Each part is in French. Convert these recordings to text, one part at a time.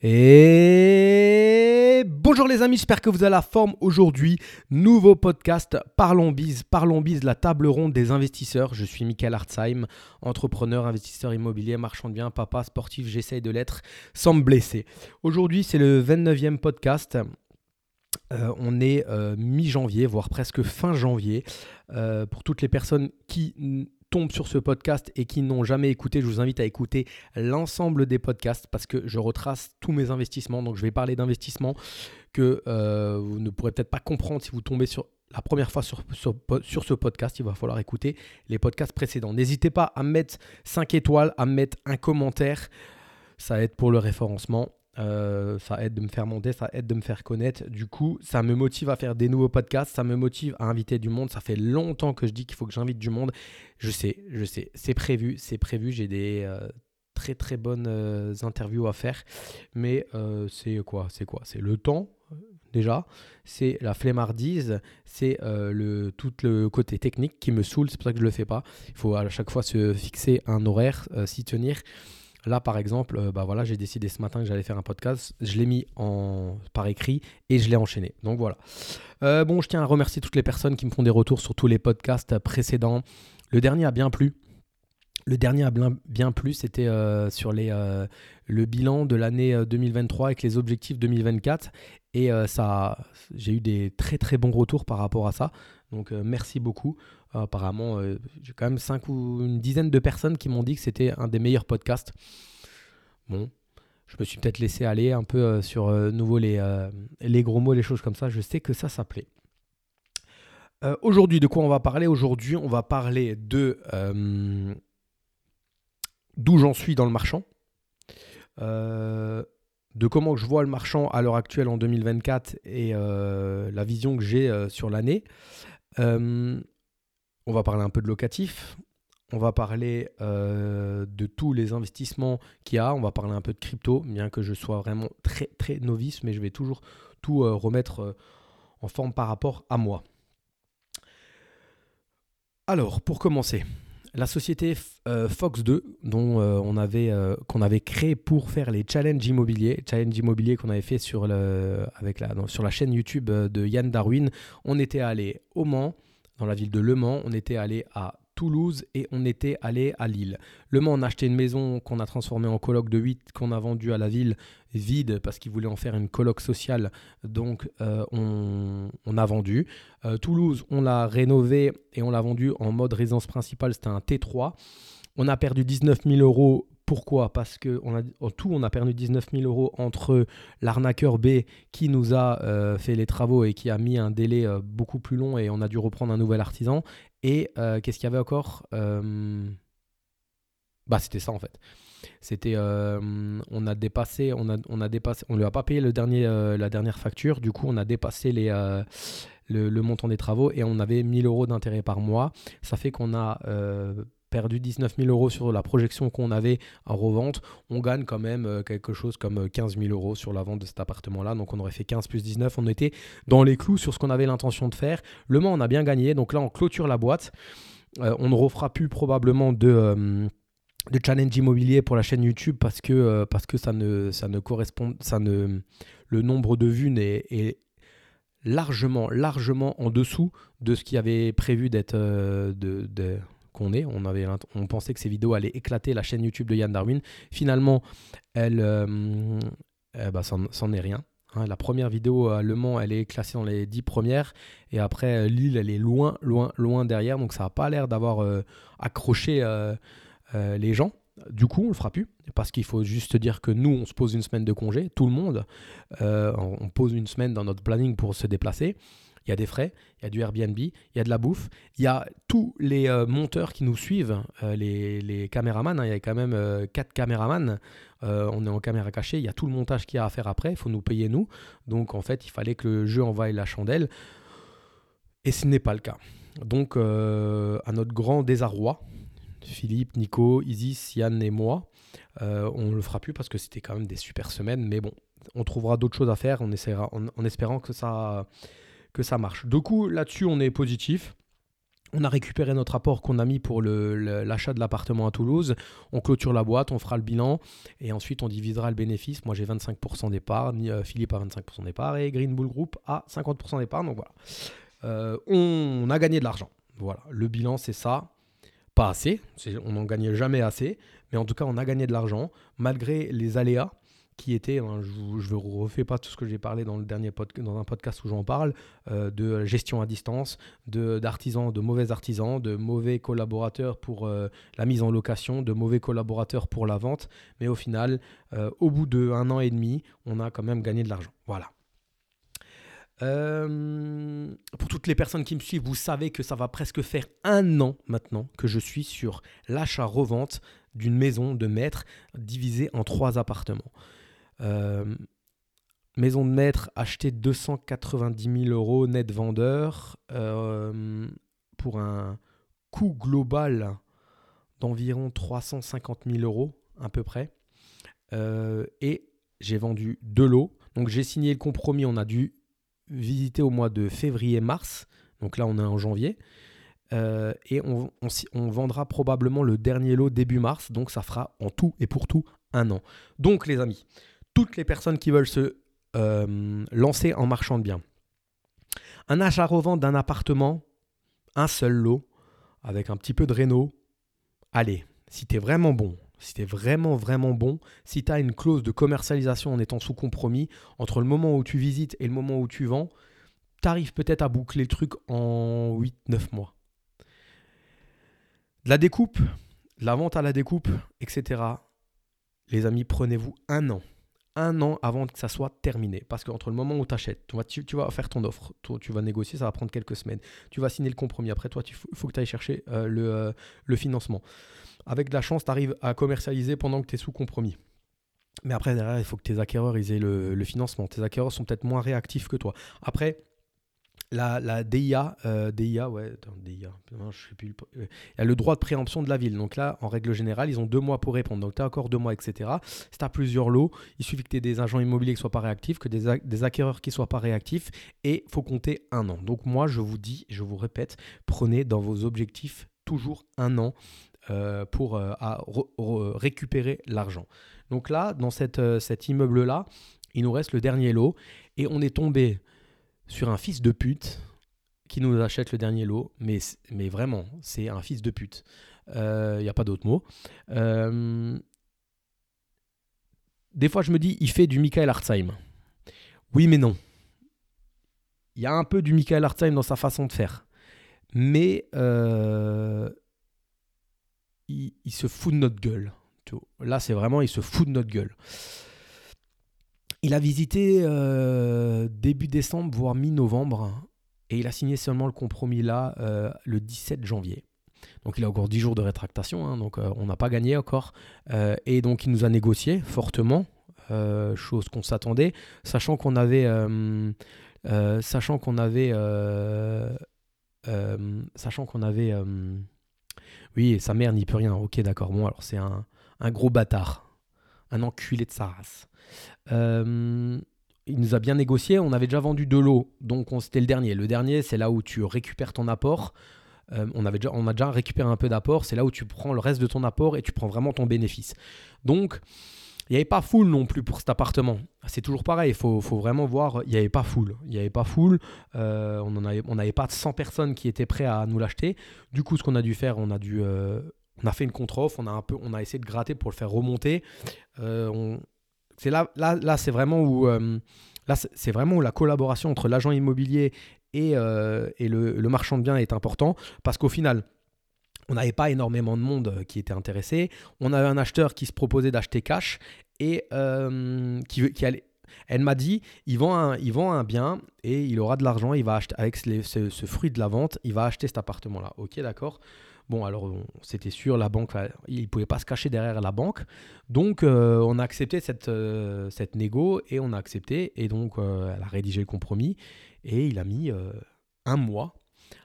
Et bonjour les amis, j'espère que vous avez la forme aujourd'hui. Nouveau podcast Parlons Bise, Parlons Bise, la table ronde des investisseurs. Je suis Michael Hartzheim, entrepreneur, investisseur immobilier, marchand de biens, papa sportif, j'essaye de l'être sans me blesser. Aujourd'hui c'est le 29e podcast. Euh, on est euh, mi-janvier, voire presque fin janvier. Euh, pour toutes les personnes qui tombent sur ce podcast et qui n'ont jamais écouté, je vous invite à écouter l'ensemble des podcasts parce que je retrace tous mes investissements. Donc je vais parler d'investissements que euh, vous ne pourrez peut-être pas comprendre si vous tombez sur la première fois sur, ce podcast. Il va falloir écouter les podcasts précédents. N'hésitez pas à mettre 5 étoiles, à mettre un commentaire. Ça aide pour le référencement. Euh, ça aide de me faire monter, ça aide de me faire connaître. Du coup, ça me motive à faire des nouveaux podcasts, ça me motive à inviter du monde. Ça fait longtemps que je dis qu'il faut que j'invite du monde. Je sais, je sais, c'est prévu, c'est prévu. J'ai des euh, très très bonnes euh, interviews à faire, mais c'est quoi C'est quoi? C'est le temps déjà, c'est la flemmardise, c'est le tout le côté technique qui me saoule. C'est pour ça que je le fais pas. Il faut à chaque fois se fixer un horaire, s'y tenir. Là, par exemple, euh, bah voilà, j'ai décidé ce matin que j'allais faire un podcast. Je l'ai mis en, par écrit et je l'ai enchaîné. Donc voilà. Euh, bon, je tiens à remercier toutes les personnes qui me font des retours sur tous les podcasts précédents. Le dernier a bien plu. Le dernier a bien, plu, c'était euh, sur le bilan de l'année 2023 avec les objectifs 2024. Et ça, j'ai eu des très très bons retours par rapport à ça. Donc merci beaucoup. Apparemment, euh, j'ai quand même 5 ou une dizaine de personnes qui m'ont dit que c'était un des meilleurs podcasts. Bon, je me suis peut-être laissé aller un peu euh, sur euh, nouveau les, les gros mots, les choses comme ça. Je sais que ça s'appelait. Aujourd'hui, de quoi on va parler? Aujourd'hui, on va parler de d'où j'en suis dans le marchand, de comment je vois le marchand à l'heure actuelle en 2024 et la vision que j'ai sur l'année. On va parler un peu de locatif. On va parler euh, de tous les investissements qu'il y a. On va parler un peu de crypto, bien que je sois vraiment très très novice, mais je vais toujours tout euh, remettre euh, en forme par rapport à moi. Alors, pour commencer, la société Fox 2, dont on avait qu'on avait créé pour faire les challenges immobiliers, challenges immobiliers qu'on avait fait avec la, sur la chaîne YouTube de Yann Darwin, on était allé au Mans, dans la ville de Le Mans. On était allé à Toulouse et on était allé à Lille. Le Mans, on a acheté une maison qu'on a transformée en coloc de 8 qu'on a vendue à la ville vide parce qu'ils voulaient en faire une coloc sociale. Donc euh, on, a vendu. Euh, Toulouse, on l'a rénové et on l'a vendu en mode résidence principale. C'était un T3. On a perdu 19 000 euros pourquoi? Parce que a, en tout, on a perdu 19 000 euros entre l'arnaqueur B qui nous a euh, fait les travaux et qui a mis un délai euh, beaucoup plus long et on a dû reprendre un nouvel artisan. Et euh, qu'est-ce qu'il y avait encore? Bah, c'était ça en fait. C'était, on a dépassé, on a, on a dépassé, on lui a pas payé le dernier, la dernière facture. Du coup, on a dépassé les, le, le, montant des travaux et on avait 1000 euros d'intérêt par mois. Ça fait qu'on a perdu 19 000 euros sur la projection qu'on avait en revente, on gagne quand même euh, quelque chose comme 15 euh, 000 euros sur la vente de cet appartement-là. Donc on aurait fait 15 plus 19. On était dans les clous sur ce qu'on avait l'intention de faire. Le Mans, on a bien gagné. Donc là, on clôture la boîte. Euh, on ne refera plus probablement de de challenge immobilier pour la chaîne YouTube parce que, parce que ça, ne, ça ne correspond, ça ne, le nombre de vues est, largement, largement en dessous de ce qui avait prévu d'être de, est. On, avait, on pensait que ces vidéos allaient éclater la chaîne YouTube de Yann Darwin. Finalement, elle, euh, eh ben, est rien. Hein. la première vidéo à Le Mans, elle est classée dans les 10 premières. Et après, euh, Lille, elle est loin, loin, loin derrière. Donc ça n'a pas l'air d'avoir euh, accroché les gens. Du coup, on le fera plus parce qu'il faut juste dire que nous, on se pose une semaine de congé, tout le monde, on pose une semaine dans notre planning pour se déplacer il y a des frais, il y a du Airbnb, il y a de la bouffe, il y a tous les euh, monteurs qui nous suivent, euh, les, caméramans, hein. il y a quand même euh, quatre caméramans, on est en caméra cachée, il y a tout le montage qu'il y a à faire après, il faut nous payer nous, donc en fait il fallait que le jeu envoie la chandelle, et ce n'est pas le cas. Donc à notre grand désarroi, Philippe, Nico, Isis, Yann et moi, on ne le fera plus parce que c'était quand même des super semaines, mais bon, on trouvera d'autres choses à faire, on essaiera, en espérant que ça que ça marche. Du coup, là-dessus, on est positif. On a récupéré notre apport qu'on a mis pour l'achat de l'appartement à Toulouse. On clôture la boîte, on fera le bilan et ensuite on divisera le bénéfice. Moi j'ai 25% d'épargne, Philippe a 25% d'épargne et Green Bull Group a 50% d'épargne. Donc voilà. Euh, on, a gagné de l'argent. Voilà. Le bilan c'est ça. Pas assez. On n'en gagnait jamais assez. Mais en tout cas on a gagné de l'argent malgré les aléas qui était, hein, je ne refais pas tout ce que j'ai parlé dans, le dernier dans un podcast où j'en parle, euh, de gestion à distance, d'artisans, de, mauvais artisans, de mauvais collaborateurs pour euh, la mise en location, de mauvais collaborateurs pour la vente. Mais au final, euh, au bout d'un an et demi, on a quand même gagné de l'argent. Voilà. pour toutes les personnes qui me suivent, vous savez que ça va presque faire un an maintenant que je suis sur l'achat-revente d'une maison de maître divisée en trois appartements. Euh, maison de maître achetée 290 000 euros net vendeur euh, pour un coût global d'environ 350 000 euros à peu près. Euh, et j'ai vendu deux lots. Donc j'ai signé le compromis, on a dû visiter au mois de février-mars. Donc là on est en janvier. et on, on, vendra probablement le dernier lot début mars. Donc ça fera en tout et pour tout un an. Donc les amis, toutes les personnes qui veulent se euh, lancer en marchand de biens. Un achat-revente d'un appartement, un seul lot, avec un petit peu de réno. Allez, si tu es vraiment bon, si tu es vraiment, vraiment bon, si tu as une clause de commercialisation en étant sous compromis, entre le moment où tu visites et le moment où tu vends, tu arrives peut-être à boucler le truc en 8-9 mois. De la découpe, de la vente à la découpe, etc. Les amis, prenez-vous un an un an avant que ça soit terminé. Parce qu'entre le moment où tu achètes, tu, vas faire ton offre, tu vas négocier, ça va prendre quelques semaines. Tu vas signer le compromis. Après, toi, il faut, que tu ailles chercher euh, le, euh, le, financement. Avec de la chance, tu arrives à commercialiser pendant que tu es sous compromis. Mais après, derrière, il faut que tes acquéreurs aient le financement. Tes acquéreurs sont peut-être moins réactifs que toi. Après, la, la DIA, euh, DIA, ouais, DIA, je sais plus, euh, il y a le droit de préemption de la ville. Donc là, en règle générale, ils ont deux mois pour répondre. Donc tu as encore deux mois, etc. Si tu as plusieurs lots, il suffit que tu aies des agents immobiliers qui soient pas réactifs, que des, des acquéreurs qui soient pas réactifs, et faut compter un an. Donc moi, je vous dis, je vous répète, prenez dans vos objectifs toujours un an euh, pour à récupérer l'argent. Donc là, dans cette, cet immeuble-là, il nous reste le dernier lot, et on est tombé sur un fils de pute qui nous achète le dernier lot, mais, vraiment, c'est un fils de pute. Il euh, n'y a pas d'autre mot. Euh, des fois, je me dis, il fait du Michael Hartzheim. Oui, mais non. Il y a un peu du Michael Hartzheim dans sa façon de faire. Mais euh, il, se fout de notre gueule. Là, c'est vraiment, il se fout de notre gueule. Il a visité euh, début décembre, voire mi-novembre, et il a signé seulement le compromis là euh, le 17 janvier. Donc il a encore 10 jours de rétractation, hein, donc euh, on n'a pas gagné encore. et donc il nous a négocié fortement, chose qu'on s'attendait, sachant qu'on avait... sachant qu'on avait... sachant qu'on avait... oui, sa mère n'y peut rien. Ok, d'accord. Bon, alors c'est un, un gros bâtard. Un enculé de sa race. Euh, il nous a bien négocié. On avait déjà vendu deux lots, donc c'était le dernier. Le dernier, c'est là où tu récupères ton apport. Euh, on, avait déjà, on a déjà récupéré un peu d'apport. C'est là où tu prends le reste de ton apport et tu prends vraiment ton bénéfice. Donc, il n'y avait pas full non plus pour cet appartement. C'est toujours pareil, il faut, vraiment voir, il n'y avait pas full. Il n'y avait pas full, euh, on n'avait pas 100 personnes qui étaient prêtes à nous l'acheter. Du coup, ce qu'on a dû faire, on a dû... on a fait une contre-offre, on a un peu, on a essayé de gratter pour le faire remonter. on, c'est là, là, là c'est vraiment où euh, là, c'est vraiment où la collaboration entre l'agent immobilier et, euh, et le, marchand de biens est important parce qu'au final, on n'avait pas énormément de monde euh, qui était intéressé. On avait un acheteur qui se proposait d'acheter cash et qui, qui elle m'a dit, il vend, un, il vend un bien et il aura de l'argent, il va acheter avec ce, ce, fruit de la vente, il va acheter cet appartement-là. Ok, d'accord. Bon, alors c'était sûr, la banque, il ne pouvait pas se cacher derrière la banque. Donc euh, on a accepté cette, euh, cette négo et on a accepté. Et donc euh, elle a rédigé le compromis et il a mis un mois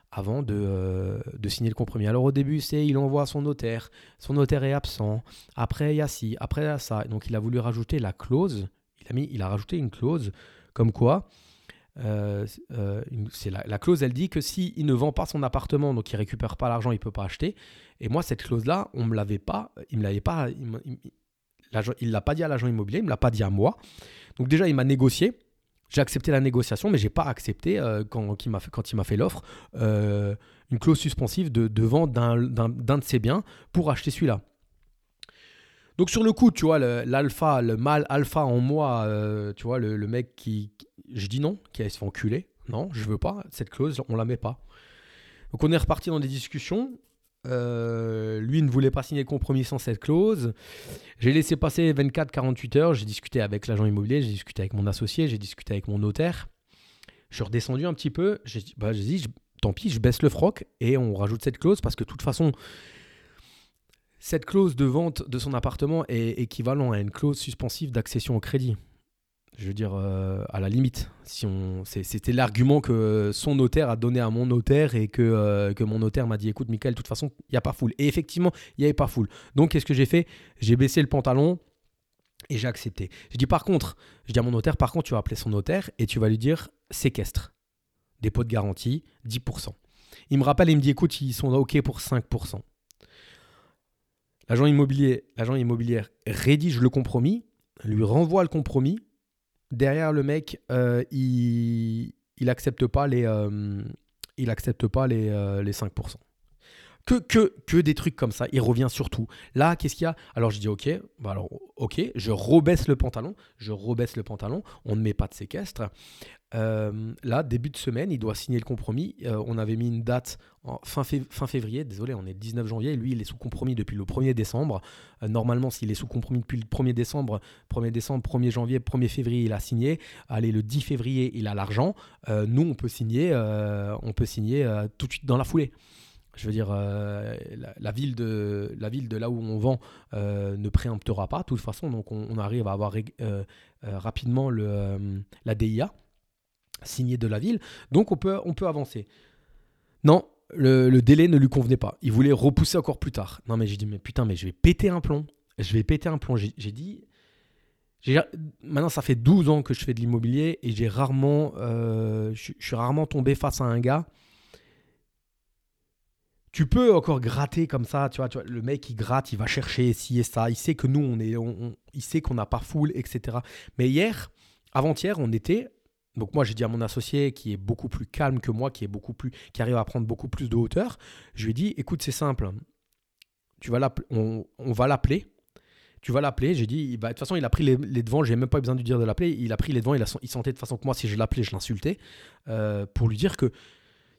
avant de, de, signer le compromis. Alors au début, c'est il envoie son notaire, son notaire est absent, après il y a ci, après il y a ça. Donc il a voulu rajouter la clause, il a, mis, il a rajouté une clause comme quoi euh, euh, c'est la, clause, elle dit que s'il il ne vend pas son appartement, donc il récupère pas l'argent, il peut pas acheter. Et moi, cette clause-là, on me l'avait pas, il me l'avait pas, il, l'a pas dit à l'agent immobilier, il me l'a pas dit à moi. Donc déjà, il m'a négocié. J'ai accepté la négociation, mais j'ai pas accepté euh, quand, il m'a fait, quand il m'a fait l'offre une clause suspensive de, de vente d'un, de ses biens pour acheter celui-là. Donc sur le coup, tu vois, l'alpha, le, mal alpha en moi, tu vois, le, mec qui, je dis non, qui se fait enculer. Non, je veux pas. Cette clause, on la met pas. Donc on est reparti dans des discussions. Euh, lui ne voulait pas signer compromis sans cette clause. J'ai laissé passer 24-48 heures. J'ai discuté avec l'agent immobilier, j'ai discuté avec mon associé, j'ai discuté avec mon notaire. Je suis redescendu un petit peu. J'ai dit, bah, tant pis, je baisse le froc et on rajoute cette clause parce que de toute façon, cette clause de vente de son appartement est équivalent à une clause suspensive d'accession au crédit je veux dire, euh, à la limite, si on, c'était l'argument que son notaire a donné à mon notaire et que, euh, que mon notaire m'a dit, écoute, Michael, de toute façon, il n'y a pas foule. Et effectivement, il n'y avait pas foule. Donc, qu'est-ce que j'ai fait? J'ai baissé le pantalon et j'ai accepté. Je dis, par contre, je dis à mon notaire, par contre, tu vas appeler son notaire et tu vas lui dire séquestre, dépôt de garantie, 10%. Il me rappelle et il me dit, écoute, ils sont OK pour 5%. L'agent immobilier, l'agent immobilier rédige le compromis, lui renvoie le compromis derrière le mec, euh, il, accepte pas les, euh, il accepte pas les, euh, les 5%. Que, que, que, des trucs comme ça. Il revient surtout. Là, qu'est-ce qu'il y a? Alors je dis ok, bah alors ok, je rebaisse le pantalon, je rebaisse le pantalon, on ne met pas de séquestre. Euh, là, début de semaine, il doit signer le compromis. Euh, on avait mis une date fin, février. Désolé, on est le 19 janvier. Lui, il est sous compromis depuis le 1er décembre. Euh, normalement, s'il est sous compromis depuis le 1er décembre, 1er décembre, 1er janvier, 1er février, il a signé. Allez, le 10 février, il a l'argent. nous, on peut signer, on peut signer tout de suite dans la foulée. Je veux dire, la, ville de, là où on vend ne préemptera pas, de toute façon. Donc, on, arrive à avoir rapidement la DIA signé de la ville. Donc on peut, on peut avancer. Non, le, délai ne lui convenait pas. Il voulait repousser encore plus tard. Non mais j'ai dit, mais putain, mais je vais péter un plomb. Je vais péter un plomb. J'ai dit... Maintenant, ça fait 12 ans que je fais de l'immobilier et j'ai rarement, euh, je, suis rarement tombé face à un gars. Tu peux encore gratter comme ça, tu vois, tu vois, le mec il gratte, il va chercher ci et ça, il sait que nous on est, il sait qu'on n'a pas foule, etc. Mais hier, avant-hier, on était donc moi j'ai dit à mon associé qui est beaucoup plus calme que moi, qui est beaucoup plus, qui arrive à prendre beaucoup plus de hauteur, je lui ai dit écoute c'est simple, tu vas on, va l'appeler, tu vas l'appeler. J'ai dit de toute façon il a pris les, les devants, j'ai même pas eu besoin de lui dire de l'appeler, il a pris les devants, il, a, il sentait de toute façon que moi si je l'appelais je l'insultais euh, pour lui dire que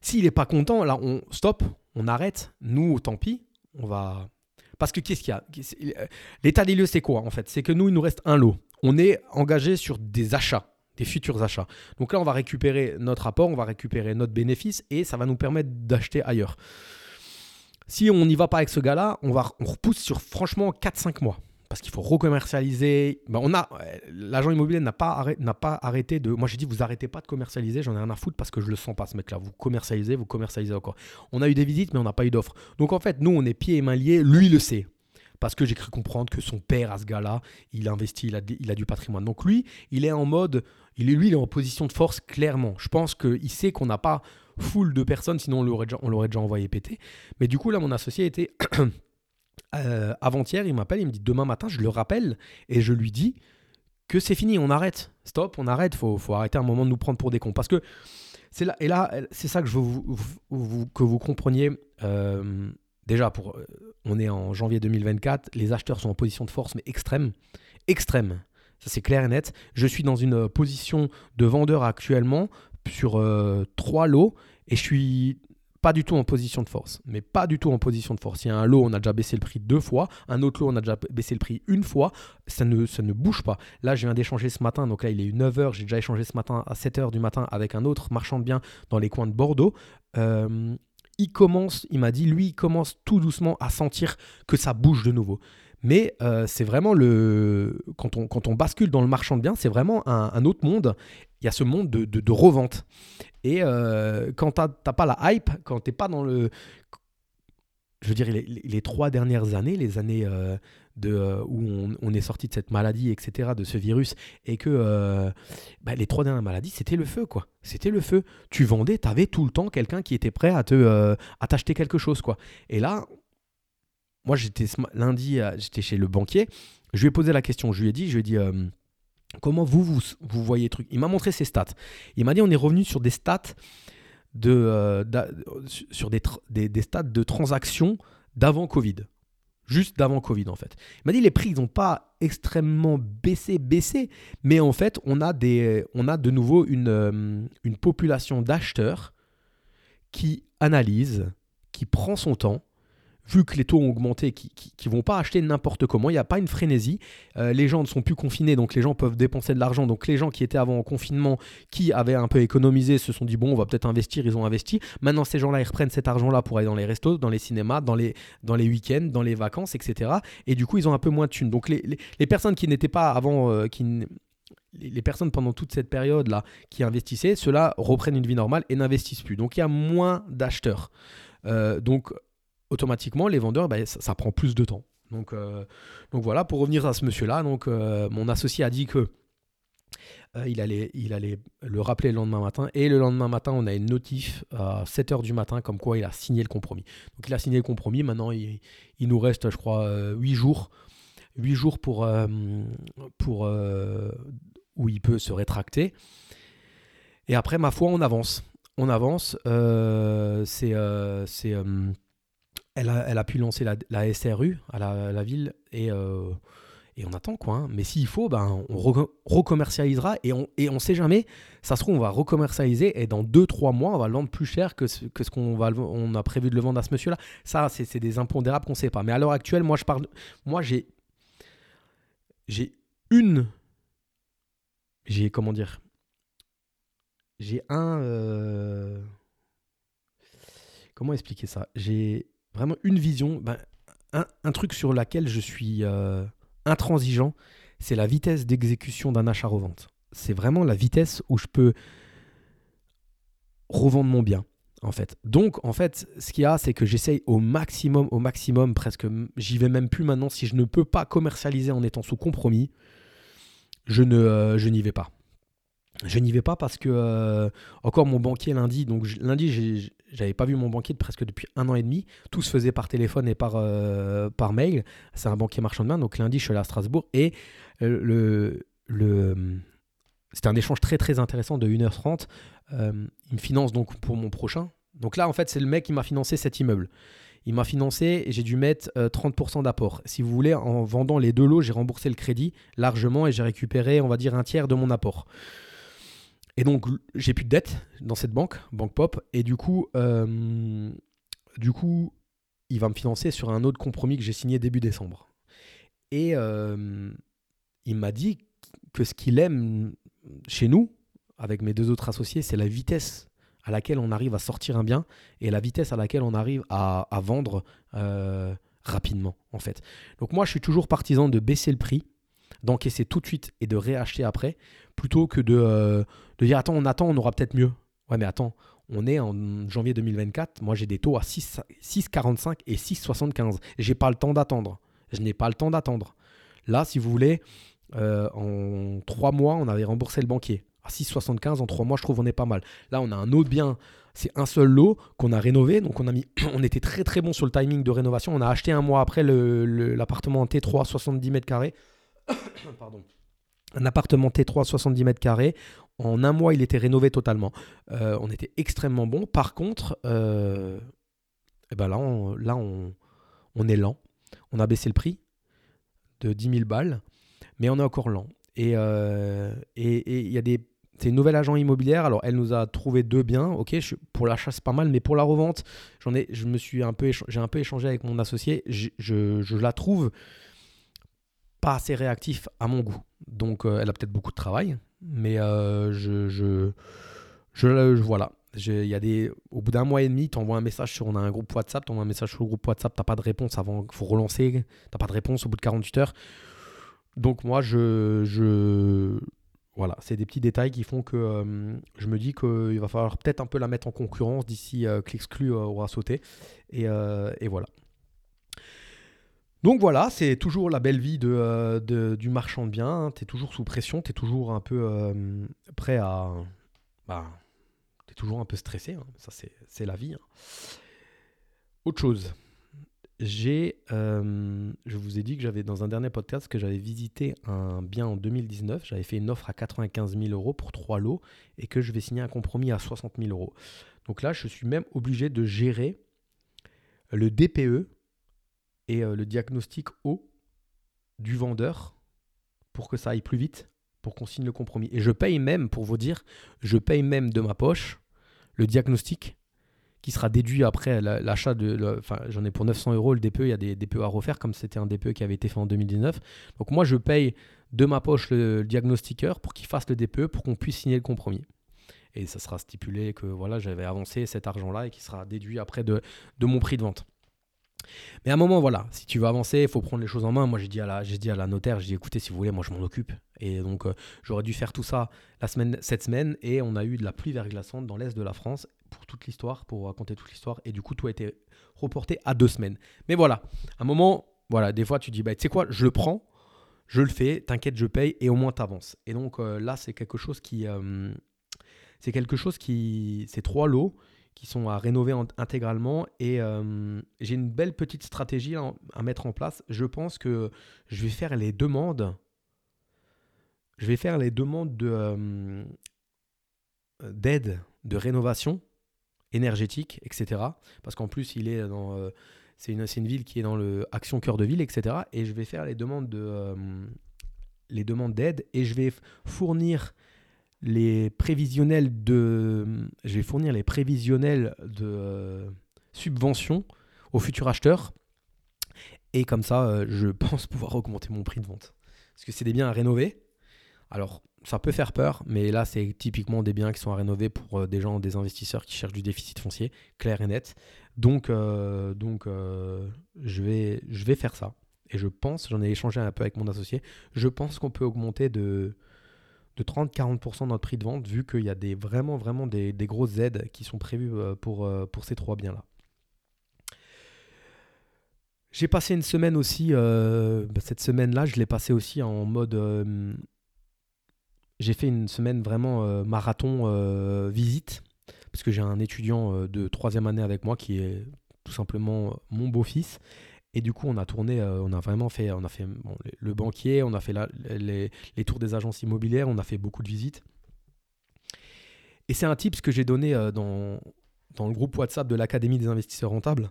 s'il est pas content là on stop, on arrête, nous tant pis, on va parce que qu'est-ce qu'il y a? L'état des lieux c'est quoi en fait? C'est que nous il nous reste un lot. On est engagé sur des achats des futurs achats. Donc là, on va récupérer notre apport, on va récupérer notre bénéfice et ça va nous permettre d'acheter ailleurs. Si on n'y va pas avec ce gars-là, on, va, on repousse sur franchement 4-5 mois. Parce qu'il faut recommercialiser. Ben on a l'agent immobilier n'a pas, pas arrêté de. Moi j'ai dit vous arrêtez pas de commercialiser, j'en ai rien à foutre parce que je le sens pas ce mec-là. Vous commercialisez, vous commercialisez encore. On a eu des visites mais on n'a pas eu d'offres. Donc en fait nous on est pieds et mains liés. Lui le sait parce que j'ai cru comprendre que son père, à ce gars-là, il investit, il a, du patrimoine. Donc lui, il est en mode, il est lui, il est en position de force clairement. Je pense qu'il sait qu'on n'a pas foule de personnes, sinon on l'aurait déjà, déjà envoyé péter. Mais du coup, là, mon associé était euh, avant-hier, il m'appelle, il me dit demain matin, je le rappelle et je lui dis que c'est fini, on arrête, stop, on arrête, faut, faut arrêter un moment de nous prendre pour des cons. Parce que c'est là, et là, c'est ça que je veux vous, que vous compreniez. Euh, déjà, euh, on est en janvier 2024, les acheteurs sont en position de force, mais extrême. Extrême. Ça, c'est clair et net. Je suis dans une position de vendeur actuellement sur euh, trois lots et je suis pas du tout en position de force. Mais pas du tout en position de force. Il y a un lot, on a déjà baissé le prix deux fois. Un autre lot, on a déjà baissé le prix une fois. Ça ne, bouge pas. Là, je viens d'échanger ce matin. Donc là, il est 9h. J'ai déjà échangé ce matin à 7h du matin avec un autre marchand de biens dans les coins de Bordeaux. Euh, il commence, il m'a dit, lui, il commence tout doucement à sentir que ça bouge de nouveau. Mais euh, c'est vraiment le. Quand on, quand on bascule dans le marchand de biens, c'est vraiment un, autre monde. Il y a ce monde de, de, revente. Et euh, quand tu n'as pas la hype, quand tu n'es pas dans le. Je veux dire, les, les, trois dernières années, les années euh, où on, est sorti de cette maladie, etc., de ce virus, et que euh, bah, les trois dernières maladies, c'était le feu, quoi. C'était le feu. Tu vendais, tu avais tout le temps quelqu'un qui était prêt à te à t'acheter quelque chose, quoi. Et là, moi, j'étais lundi, j'étais chez le banquier, je lui ai posé la question, je lui ai dit, je lui ai dit comment vous, vous, vous voyez truc? Il m'a montré ses stats. Il m'a dit on est revenu sur des stats de, euh, sur des, des, stats de transactions d'avant Covid. Juste d'avant Covid en fait. Il m'a dit les prix ils n'ont pas extrêmement baissé, baissé, mais en fait on a, des, on a de nouveau une, euh, une population d'acheteurs qui analyse, qui prend son temps, vu que les taux ont augmenté, qui ne vont pas acheter n'importe comment. Il n'y a pas une frénésie. Euh, les gens ne sont plus confinés, donc les gens peuvent dépenser de l'argent. Donc les gens qui étaient avant en confinement, qui avaient un peu économisé, se sont dit, bon, on va peut-être investir, ils ont investi. Maintenant, ces gens-là, ils reprennent cet argent-là pour aller dans les restos, dans les cinémas, dans les, dans les week-ends, dans les vacances, etc. Et du coup, ils ont un peu moins de thunes. Donc les, les, personnes qui n'étaient pas avant... Euh, qui les personnes pendant toute cette période-là qui investissaient, ceux-là reprennent une vie normale et n'investissent plus. Donc il y a moins d'acheteurs. Euh, donc automatiquement, les vendeurs, bah, ça, prend plus de temps. Donc, euh, donc voilà, pour revenir à ce monsieur-là, euh, mon associé a dit que euh, il, allait, il le rappeler le lendemain matin. Et le lendemain matin, on a une notif à 7h du matin comme quoi il a signé le compromis. Donc il a signé le compromis. Maintenant, il, nous reste, je crois, 8 jours. 8 jours pour, pour où il peut se rétracter. Et après, ma foi, on avance. On avance. c'est elle a, pu lancer la, SRU à la, ville et, euh, et, on attend quoi. Hein. Mais s'il faut, ben, on recommercialisera et on ne sait jamais. Ça se trouve, on va recommercialiser et dans 2-3 mois, on va le vendre plus cher que ce, qu'on on a prévu de le vendre à ce monsieur-là. Ça, c'est des impondérables qu'on ne sait pas. Mais à l'heure actuelle, moi, je parle. Moi, j'ai. J'ai une. J'ai. Comment dire J'ai un. Euh, comment expliquer ça? J'ai vraiment une vision, ben, un, truc sur lequel je suis euh, intransigeant, c'est la vitesse d'exécution d'un achat-revente. C'est vraiment la vitesse où je peux revendre mon bien, en fait. Donc, en fait, ce qu'il y a, c'est que j'essaye au maximum, au maximum, presque, j'y vais même plus maintenant. Si je ne peux pas commercialiser en étant sous compromis, je euh, n'y vais pas. Je n'y vais pas parce que, euh, encore mon banquier lundi, donc lundi, j'avais pas vu mon banquier presque depuis un an et demi. Tout se faisait par téléphone et par, euh, par mail. C'est un banquier marchand de main. Donc lundi, je suis allé à Strasbourg et euh, le, le, c'était un échange très très intéressant de 1h30. il me finance donc pour mon prochain. Donc là, en fait, c'est le mec qui m'a financé cet immeuble. Il m'a financé et j'ai dû mettre 30% d'apport. Si vous voulez, en vendant les deux lots, j'ai remboursé le crédit largement et j'ai récupéré, on va dire, un tiers de mon apport. Et donc, j'ai plus de dette dans cette banque, Banque Pop. Et du coup, euh, du coup, il va me financer sur un autre compromis que j'ai signé début décembre. Et euh, il m'a dit que ce qu'il aime chez nous, avec mes deux autres associés, c'est la vitesse à laquelle on arrive à sortir un bien et la vitesse à laquelle on arrive à, vendre euh, rapidement, en fait. Donc moi, je suis toujours partisan de baisser le prix d'encaisser tout de suite et de réacheter après, plutôt que de, de dire attends, on attend, on aura peut-être mieux. Ouais, mais attends, on est en janvier 2024, moi j'ai des taux à 6,45 et 6,75. J'ai pas le temps d'attendre. Je n'ai pas le temps d'attendre. Là, si vous voulez, euh, en trois mois, on avait remboursé le banquier. À 6,75 en trois mois, je trouve on est pas mal. Là, on a un autre bien. C'est un seul lot qu'on a rénové. Donc, on, a mis, on était très très bon sur le timing de rénovation. On a acheté un mois après l'appartement en T3, 70 mètres carrés. Pardon. Un appartement T3, 70 mètres carrés. En un mois, il était rénové totalement. Euh, on était extrêmement bon. Par contre, euh, eh ben là, on, est lent. On a baissé le prix de 10 000 balles, mais on est encore lent. Et il euh, et, il y a des c'est une nouvelle agent immobilière. Alors, elle nous a trouvé deux biens. Ok, pour l'achat, c'est pas mal, mais pour la revente, j'ai un peu échangé avec mon associé. Je, la trouve pas assez réactif à mon goût. Donc elle a peut-être beaucoup de travail, mais euh, je, voilà. Il y a des, au bout d'un mois et demi, tu envoies un message sur un groupe WhatsApp, tu envoies un message sur le groupe WhatsApp, tu pas de réponse avant faut relancer, tu pas de réponse au bout de 48 heures. Donc moi, je, je voilà, c'est des petits détails qui font que euh, je me dis qu'il va falloir peut-être un peu la mettre en concurrence d'ici euh, que l'exclu aura sauté. Et voilà. Donc voilà, c'est toujours la belle vie de, du marchand de biens. Tu es toujours sous pression, tu es toujours un peu prêt à. Bah, tu toujours un peu stressé. Hein. Ça, c'est la vie. Hein. Autre chose j'ai, euh, je vous ai dit que j'avais dans un dernier podcast que j'avais visité un bien en 2019. J'avais fait une offre à 95 000 euros pour trois lots et que je vais signer un compromis à 60 000 euros. Donc là, je suis même obligé de gérer le DPE et euh, le diagnostic haut du vendeur pour que ça aille plus vite, pour qu'on signe le compromis. Et je paye même, pour vous dire, je paye même de ma poche le diagnostic qui sera déduit après l'achat de. Enfin, j'en ai pour 900 euros le DPE, il y a des DPE à refaire, comme c'était un DPE qui avait été fait en 2019. Donc, moi, je paye de ma poche le, diagnostiqueur pour qu'il fasse le DPE pour qu'on puisse signer le compromis. Et ça sera stipulé que voilà, j'avais avancé cet argent-là et qui sera déduit après de mon prix de vente. Mais à un moment, voilà, si tu veux avancer, il faut prendre les choses en main. Moi, j'ai dit à la, dit à la notaire, j'ai dit, écoutez, si vous voulez, moi, je m'en occupe. Et donc, euh, j'aurais dû faire tout ça la semaine, cette semaine, et on a eu de la pluie verglaçante dans l'est de la France pour toute l'histoire, pour raconter toute l'histoire. Et du coup, tout a été reporté à deux semaines. Mais voilà, à un moment, voilà, des fois, tu dis, bah, tu sais quoi, je le prends, je le fais, t'inquiète, je paye, et au moins, t'avances. Et donc, euh, là, c'est quelque chose qui. Euh, c'est quelque chose qui. C'est trois lots qui sont à rénover intégralement. Et euh, j'ai une belle petite stratégie à, mettre en place. Je pense que je vais faire les demandes. Je vais faire les demandes de, d'aide, de rénovation énergétique, etc. Parce qu'en plus, il est dans, euh, c'est une, une, ville qui est dans le Action Cœur de Ville, etc. Et je vais faire les demandes de, euh, les demandes d'aide et je vais fournir les prévisionnels de, je vais fournir les prévisionnels de euh, subventions aux futurs acheteurs. Et comme ça, je pense pouvoir augmenter mon prix de vente. Parce que c'est des biens à rénover. Alors, ça peut faire peur, mais là, c'est typiquement des biens qui sont à rénover pour euh, des gens, des investisseurs qui cherchent du déficit foncier, clair et net. Donc, euh, donc euh, je, vais, je vais faire ça. Et je pense, j'en ai échangé un peu avec mon associé, je pense qu'on peut augmenter de, de 30-40% notre prix de vente, vu qu'il y a des, vraiment, vraiment des, grosses aides qui sont prévues pour, pour ces trois biens-là. J'ai passé une semaine aussi, bah, cette semaine-là, je l'ai passé aussi en mode j'ai fait une semaine vraiment euh, marathon euh, visite, parce que j'ai un étudiant euh, de troisième année avec moi qui est tout simplement mon beau-fils. Et du coup, on a tourné, on a vraiment fait, on a fait le banquier, on a fait les, les, tours des agences immobilières, on a fait beaucoup de visites. Et c'est un tip que j'ai donné dans, dans le groupe WhatsApp de l'Académie des investisseurs rentables.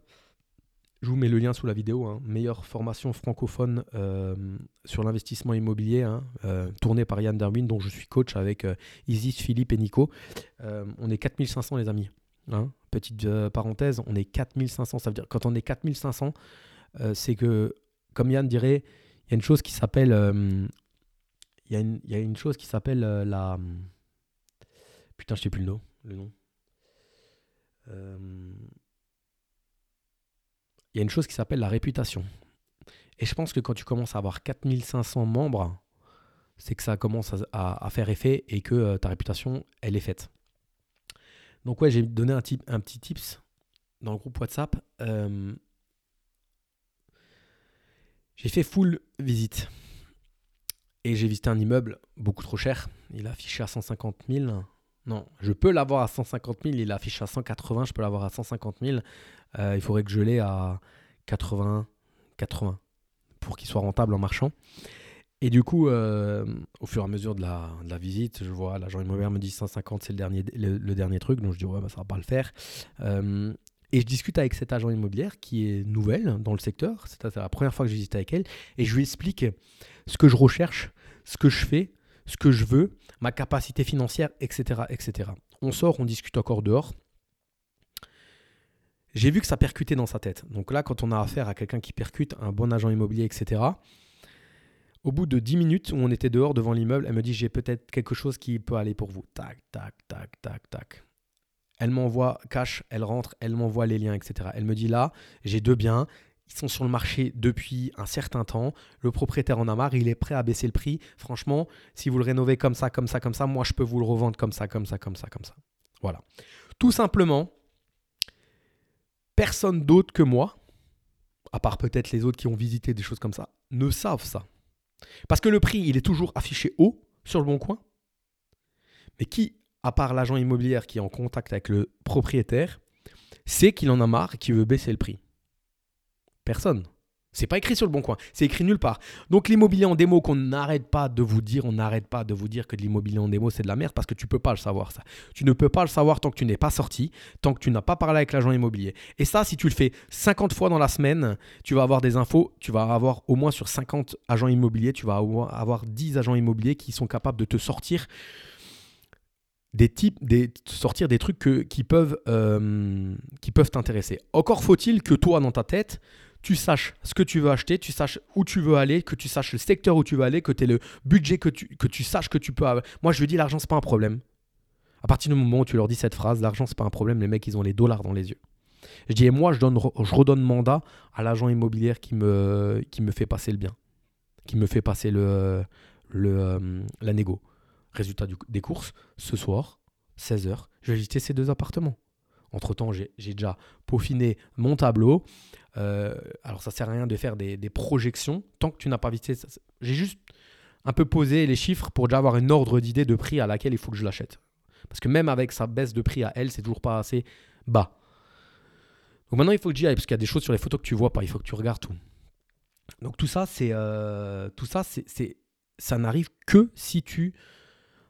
Je vous mets le lien sous la vidéo. Hein. Meilleure formation francophone euh, sur l'investissement immobilier, hein, euh, tournée par Yann Darwin, dont je suis coach avec euh, Isis, Philippe et Nico. on est 4500 les amis. Hein. Petite parenthèse, on est 4500. Ça veut dire quand on est 4500, c'est que, comme Yann dirait, il y a une chose qui s'appelle... Il y, y, a une chose qui s'appelle la... Putain, je sais plus le nom. Le nom il y a une chose qui s'appelle la réputation. Et je pense que quand tu commences à avoir 4500 membres, c'est que ça commence à, faire effet et que euh, ta réputation, elle est faite. Donc ouais, j'ai donné un, un petit tips dans le groupe WhatsApp. Euh, j'ai fait full visite. Et j'ai visité un immeuble beaucoup trop cher. Il affiché à 150 000. Non, je peux l'avoir à 150 000. Il affiche à 180. Je peux l'avoir à 150 000. Euh, il faudrait que je l'ai à 80, 80 pour qu'il soit rentable en marchant. Et du coup, euh, au fur et à mesure de la, visite, je vois l'agent immobilier me dit 150, c'est le dernier, le, dernier truc. Donc je dis, ouais, bah, ça va pas le faire. Euh, et je discute avec cet agent immobilier qui est nouvelle dans le secteur. C'est la première fois que je visite avec elle. Et je lui explique ce que je recherche, ce que je fais, ce que je veux, ma capacité financière, etc. etc. On sort, on discute encore dehors. J'ai vu que ça percutait dans sa tête. Donc là, quand on a affaire à quelqu'un qui percute, un bon agent immobilier, etc., au bout de 10 minutes où on était dehors devant l'immeuble, elle me dit j'ai peut-être quelque chose qui peut aller pour vous. Tac, tac, tac, tac, tac. Elle m'envoie cash, elle rentre, elle m'envoie les liens, etc. Elle me dit là, j'ai deux biens, ils sont sur le marché depuis un certain temps. Le propriétaire en a marre, il est prêt à baisser le prix. Franchement, si vous le rénovez comme ça, comme ça, comme ça, moi je peux vous le revendre comme ça, comme ça, comme ça, comme ça. Voilà. Tout simplement, personne d'autre que moi à part peut-être les autres qui ont visité des choses comme ça, ne savent ça. Parce que le prix, il est toujours affiché haut sur le bon coin. Mais qui, à part l'agent immobilier qui est en contact avec le propriétaire, sait qu'il en a marre et qu'il veut baisser le prix Personne. C'est pas écrit sur le bon coin, c'est écrit nulle part. Donc l'immobilier en démo qu'on n'arrête pas de vous dire, on n'arrête pas de vous dire que l'immobilier en démo c'est de la merde parce que tu peux pas le savoir ça. Tu ne peux pas le savoir tant que tu n'es pas sorti, tant que tu n'as pas parlé avec l'agent immobilier. Et ça si tu le fais 50 fois dans la semaine, tu vas avoir des infos, tu vas avoir au moins sur 50 agents immobiliers, tu vas avoir 10 agents immobiliers qui sont capables de te sortir des types, des, sortir des trucs qui peuvent, euh, qui peuvent t'intéresser. Encore faut-il que toi dans ta tête tu saches ce que tu veux acheter, tu saches où tu veux aller, que tu saches le secteur où tu veux aller, que tu aies le budget, que tu, que tu saches que tu peux avoir. Moi, je dis l'argent, c'est pas un problème. À partir du moment où tu leur dis cette phrase, l'argent, c'est pas un problème, les mecs, ils ont les dollars dans les yeux. Je dis, et moi, je, donne, je redonne mandat à l'agent immobilier qui me, qui me fait passer le bien, qui me fait passer le, le, euh, la négo. Résultat des courses, ce soir, 16h, je vais visiter ces deux appartements. Entre-temps, j'ai déjà peaufiné mon tableau. Euh, alors, ça sert à rien de faire des, projections tant que tu n'as pas visité. J'ai juste un peu posé les chiffres pour déjà avoir une ordre d'idée de prix à laquelle il faut que je l'achète. Parce que même avec sa baisse de prix à elle, c'est toujours pas assez bas. Donc maintenant, il faut que j'y aille, parce qu'il y a des choses sur les photos que tu vois pas, il faut que tu regardes tout. Donc tout ça, c'est euh, tout ça, c'est ça n'arrive que si tu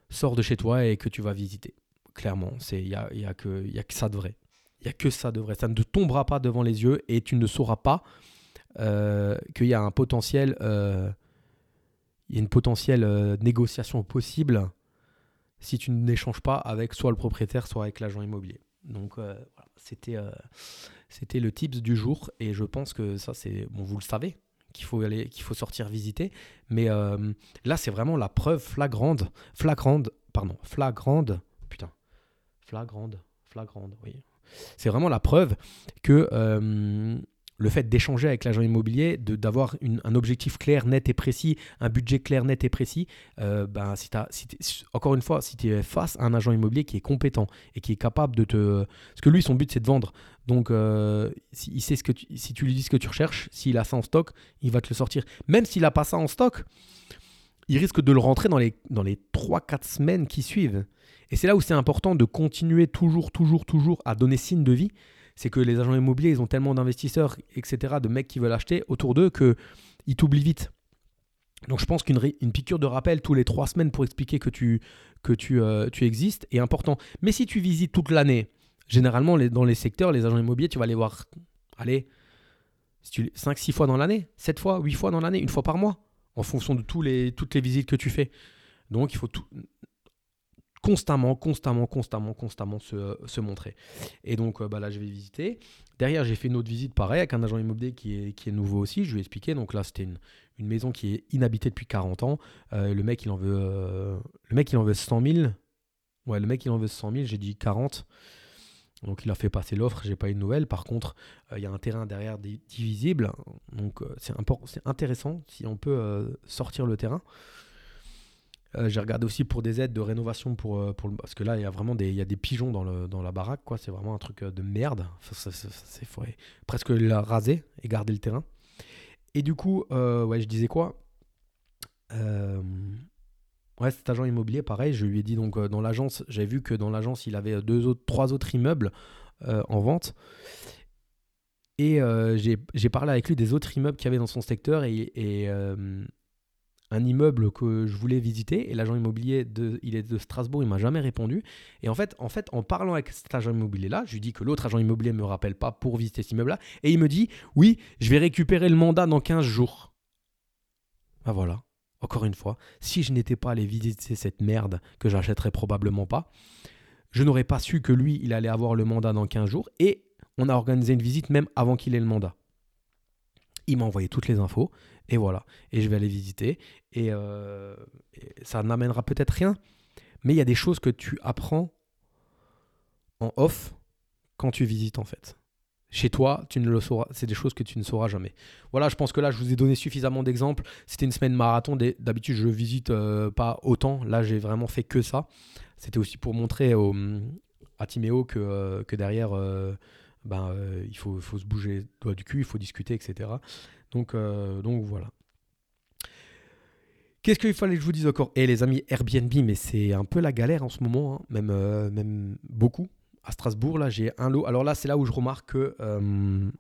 sors de chez toi et que tu vas visiter clairement. Il n'y a, y a, que, a que ça de vrai. Il n'y a que ça de vrai. Ça ne te tombera pas devant les yeux et tu ne sauras pas euh, qu'il y a un potentiel, euh, y a une potentielle euh, négociation possible si tu n'échanges pas avec soit le propriétaire, soit avec l'agent immobilier. Donc voilà, c'était c'était le tips du jour et je pense que ça c'est bon vous le savez qu'il faut aller qu'il faut sortir visiter mais là c'est vraiment la preuve flagrante flagrante pardon flagrante flagrande, flagrande, oui. C'est vraiment la preuve que euh, le fait d'échanger avec l'agent immobilier, d'avoir un objectif clair, net et précis, un budget clair, net et précis, euh, ben, si si encore une fois, si tu es face à un agent immobilier qui est compétent et qui est capable de te... Parce que lui, son but, c'est de vendre. Donc, euh, si, il sait ce que si tu lui dis ce que tu recherches, s'il a ça en stock, il va te le sortir. Même s'il n'a pas ça en stock, il risque de le rentrer dans les, dans les 3-4 semaines qui suivent. Et c'est là où c'est important de continuer toujours, toujours, toujours à donner signe de vie. C'est que les agents immobiliers, ils ont tellement d'investisseurs, etc., de mecs qui veulent acheter autour d'eux qu'ils t'oublient vite. Donc je pense qu'une piqûre de rappel tous les trois semaines pour expliquer que tu, que tu, euh, tu existes est important. Mais si tu visites toute l'année, généralement dans les secteurs, les agents immobiliers, tu vas les voir, allez, 5-6 fois dans l'année, 7 fois, 8 fois dans l'année, une fois par mois, en fonction de tous les, toutes les visites que tu fais. Donc il faut constamment, constamment, constamment, constamment se, montrer. Et donc euh, bah, là, je vais visiter. Derrière, j'ai fait une autre visite pareil avec un agent immobilier qui est, qui est nouveau aussi. Je lui ai expliqué. Donc là, c'était une, une, maison qui est inhabitée depuis 40 ans. Euh, le mec, il en veut, euh, le mec, il en veut 100 000. Ouais, le mec, il en veut 100 000. J'ai dit 40. Donc il a fait passer l'offre, j'ai pas eu de nouvelles. Par contre, il y a un terrain derrière divisible, donc c'est intéressant si on peut sortir le terrain. Euh, j'ai regardé aussi pour des aides de rénovation pour, euh, pour parce que là il y a vraiment des, pigeons dans, le, la baraque quoi. C'est vraiment un truc euh, de merde. Faudrait presque la raser et garder le terrain. Et du coup, ouais, je disais quoi? Ouais, cet agent immobilier, pareil, je lui ai dit donc dans l'agence, j'ai vu que dans l'agence il avait deux autres, trois autres immeubles en vente. Et j'ai parlé avec lui des autres immeubles qu'il y avait dans son secteur et, un immeuble que je voulais visiter et l'agent immobilier de, il est de Strasbourg, il m'a jamais répondu. Et en fait, en fait, en parlant avec cet agent immobilier là, je lui dis que l'autre agent immobilier me rappelle pas pour visiter cet immeuble là et il me dit "Oui, je vais récupérer le mandat dans 15 jours." Ben voilà. Encore une fois, si je n'étais pas allé visiter cette merde que j'achèterais probablement pas, je n'aurais pas su que lui, il allait avoir le mandat dans 15 jours et on a organisé une visite même avant qu'il ait le mandat. Il m'a envoyé toutes les infos. Et voilà. Et je vais aller visiter. Euh, et, ça n'amènera peut-être rien. Mais il y a des choses que tu apprends en off quand tu visites en fait. Chez toi, tu ne le sauras. C'est des choses que tu ne sauras jamais. Voilà, je pense que là, je vous ai donné suffisamment d'exemples. C'était une semaine marathon. D'habitude, je visite euh, pas autant. Là, j'ai vraiment fait que ça. C'était aussi pour montrer à Timéo que, euh, que derrière, ben, il faut, faut, se bouger doigt du cul, il faut discuter, etc. Donc, donc voilà. Qu'est-ce qu'il fallait que je vous dise encore? Eh, les amis, Airbnb, mais c'est un peu la galère en ce moment, hein. même, euh, même beaucoup. À Strasbourg, là, j'ai un lot. Alors là, c'est là où je remarque que euh,